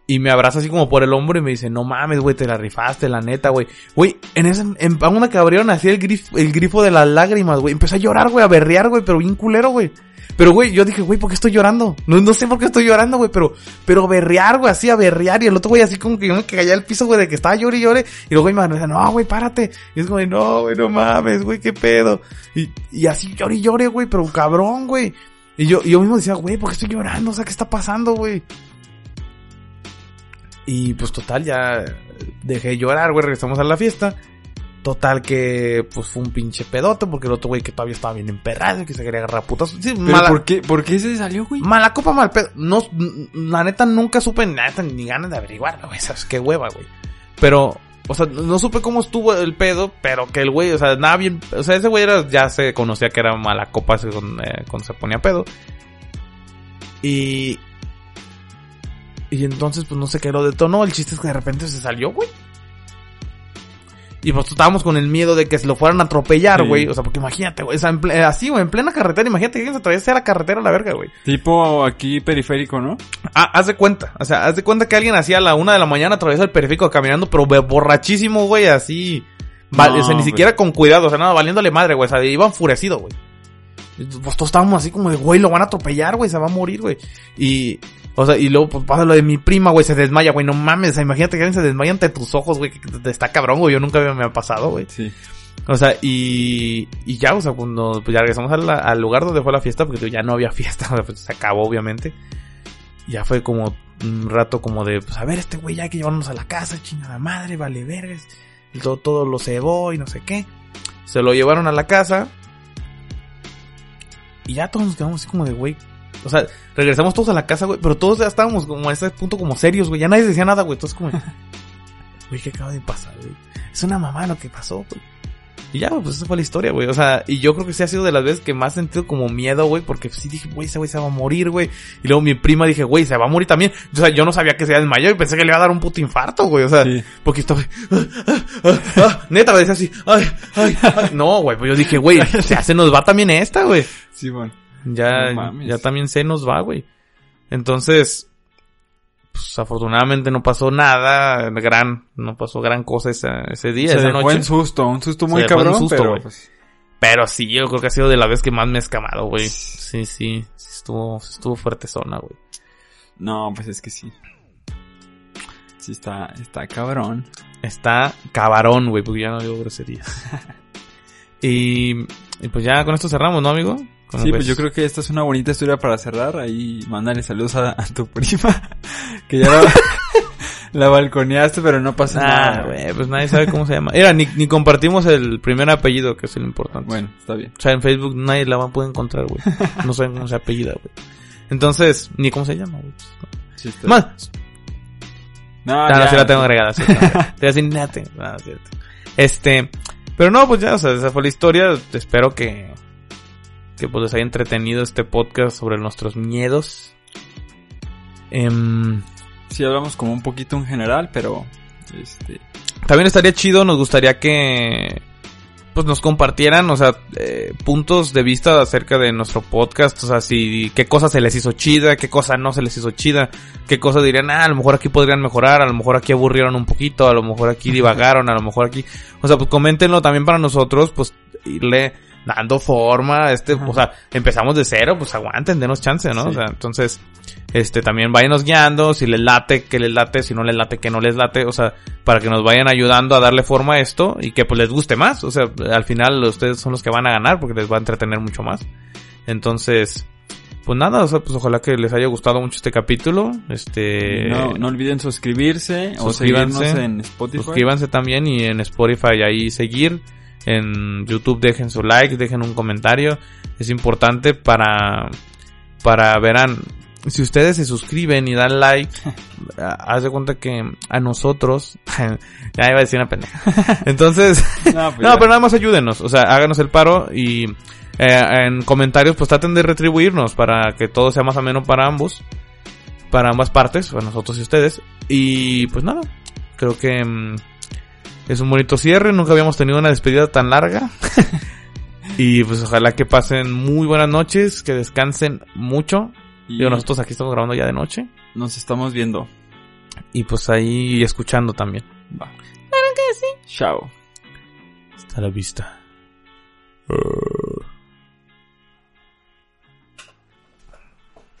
Y me abraza así como por el hombro y me dice, no mames, güey, te la rifaste, la neta, güey. Güey, en ese, en una que abrieron así el grifo, el grifo de las lágrimas, güey. Empecé a llorar, güey, a berrear, güey, pero bien culero, güey. Pero, güey, yo dije, güey, ¿por qué estoy llorando? No, no sé por qué estoy llorando, güey, pero, pero berrear, güey, así a berrear. Y el otro, güey, así como que yo me caía al piso, güey, de que estaba llore y llore. Y luego, güey, me decía, no, güey, párate. Y es como, no, güey, no mames, güey, qué pedo. Y, y así llore y llore, güey, pero cabrón, güey. Y yo, yo mismo decía, güey, ¿por qué estoy llorando? O sea, ¿qué está pasando, güey? Y pues total, ya dejé de llorar, güey, regresamos a la fiesta. Total que, pues fue un pinche pedote, porque el otro güey que todavía estaba bien emperrado y que se quería agarrar putas. Sí, ¿Pero mala, por qué, por qué se salió, güey? mala copa, mal pedo. No, la neta nunca supe nada, ni ganas de averiguarlo, güey. ¿Sabes qué hueva, güey? Pero, o sea, no supe cómo estuvo el pedo, pero que el güey, o sea, nada bien, o sea, ese güey era, ya se conocía que era mala copa con- eh, cuando se ponía pedo. Y, y entonces, pues no sé qué lo detonó, el chiste es que de repente se salió, güey. Y pues estábamos con el miedo de que se lo fueran a atropellar, Sí. güey. O sea, porque imagínate, güey. O sea, así, güey, en plena carretera. Imagínate que alguien se atraviesa a la carretera a la verga, güey. Tipo aquí periférico, ¿no? Ah, haz de cuenta. O sea, haz de cuenta que alguien hacía a la una de la mañana atraviesa el periférico caminando, pero borrachísimo, güey, así. No, o sea, ni siquiera con cuidado, o sea, nada, valiéndole madre, güey. O sea, iba enfurecido, güey. Pues todos estábamos así como de, güey, lo van a atropellar, güey, se va a morir, güey. Y, o sea, y luego pues pasa lo de mi prima, güey, se desmaya, güey, no mames, o sea, imagínate que alguien se desmaya ante tus ojos, güey, que te está cabrón, güey, yo nunca me, ha pasado, güey. Sí. O sea, y, y ya, o sea, cuando pues ya regresamos al lugar donde fue la fiesta, porque ya no había *laughs* fiesta, o sea, pues, se acabó, obviamente. Ya fue como un rato como de, pues a ver, este güey ya hay que llevarnos a la casa, chingada madre, vale vergas. Y todo, todo lo cebó y no sé qué. Se lo llevaron a la casa. Y ya todos nos quedamos así como de, güey. O sea, regresamos todos a la casa, güey. Pero todos ya estábamos como a ese punto como serios, güey. Ya nadie decía nada, güey. Entonces como, *laughs* güey, ¿qué acaba de pasar, güey? Es una mamá lo que pasó, güey. Y ya, pues esa fue la historia, güey. O sea, y yo creo que sí ha sido de las veces que más he sentido como miedo, güey. Porque sí dije, güey, ese güey se va a morir, güey. Y luego mi prima dije, güey, se va a morir también. O sea, yo no sabía que se desmayó y pensé que le iba a dar un puto infarto, güey. O sea, Sí. porque estaba... ah, ah, ah, ah, neta, me decía así, ay, ay, ay. No, güey, pues yo dije, güey, *laughs* se nos va también esta, güey. Sí, bueno. Ya, No mames. ya también se nos va, güey. Entonces, pues afortunadamente no pasó nada gran, no pasó gran cosa esa- ese día, Se esa noche. en susto, un susto Se muy en cabrón, susto, pero güey. pues, Pero sí, yo creo que ha sido de la vez que más me he escamado, güey. Sí, sí, sí estuvo, estuvo fuerte zona, güey. no, pues es que sí. Sí está, está cabrón. Está cabarón, güey, porque ya no digo groserías. *laughs* y, y pues ya con esto cerramos, ¿no, amigo? ¿Cómo Sí, ves? pues yo creo que esta es una bonita historia para cerrar. Ahí mándale saludos a, a tu *laughs* prima. Que ya la, *laughs* la balconeaste, pero no pasa Ah, nada. güey, pues nadie sabe cómo se llama. Mira, ni, ni compartimos el primer apellido, que es lo importante. Bueno, está bien. O sea, en Facebook nadie la va a poder encontrar, güey. No saben cómo se apellida, güey. Entonces, ni cómo se llama, güey. Sí, Más, No, no, ya. sí la tengo agregada. Sí. *laughs* Te voy a decir, "Nate". Ah, cierto. Este, pero no, pues ya, o sea, esa fue la historia. Espero que, que pues les haya entretenido este podcast sobre nuestros miedos. Em, Sí, hablamos como un poquito en general, pero... Este... también estaría chido, nos gustaría que pues nos compartieran, o sea, eh, puntos de vista acerca de nuestro podcast, o sea, si qué cosa se les hizo chida, qué cosa no se les hizo chida, qué cosa dirían, ah, a lo mejor aquí podrían mejorar, a lo mejor aquí aburrieron un poquito, a lo mejor aquí *laughs* divagaron, a lo mejor aquí, o sea, pues coméntenlo también para nosotros, pues irle dando forma, este, Ajá. o sea, empezamos de cero, pues aguanten, denos chance, ¿no? Sí. O sea, entonces, este, también váyanos guiando, si les late, que les late, si no les late, que no les late, o sea, para que nos vayan ayudando a darle forma a esto y que pues les guste más, o sea, al final ustedes son los que van a ganar porque les va a entretener mucho más. Entonces, pues nada, o sea, pues ojalá que les haya gustado mucho este capítulo, este... no, no olviden suscribirse o seguirnos en Spotify. Suscríbanse también y en Spotify ahí seguir. En YouTube dejen su like, dejen un comentario. Es importante para, para verán, si ustedes se suscriben y dan like, a- *laughs* haz de cuenta que a nosotros, *laughs* ya iba a decir una pendeja. Entonces, *laughs* No, pues no, pero nada más ayúdenos, o sea, háganos el paro y eh, en comentarios pues traten de retribuirnos para que todo sea más ameno para ambos, para ambas partes, para nosotros y ustedes. Y pues nada, creo que mm, es un bonito cierre, nunca habíamos tenido una despedida tan larga. *laughs* y pues ojalá que pasen muy buenas noches, que descansen mucho. Y Digo, nosotros aquí estamos grabando ya de noche. nos estamos viendo. Y pues ahí escuchando también. Va. Chao. Hasta la vista.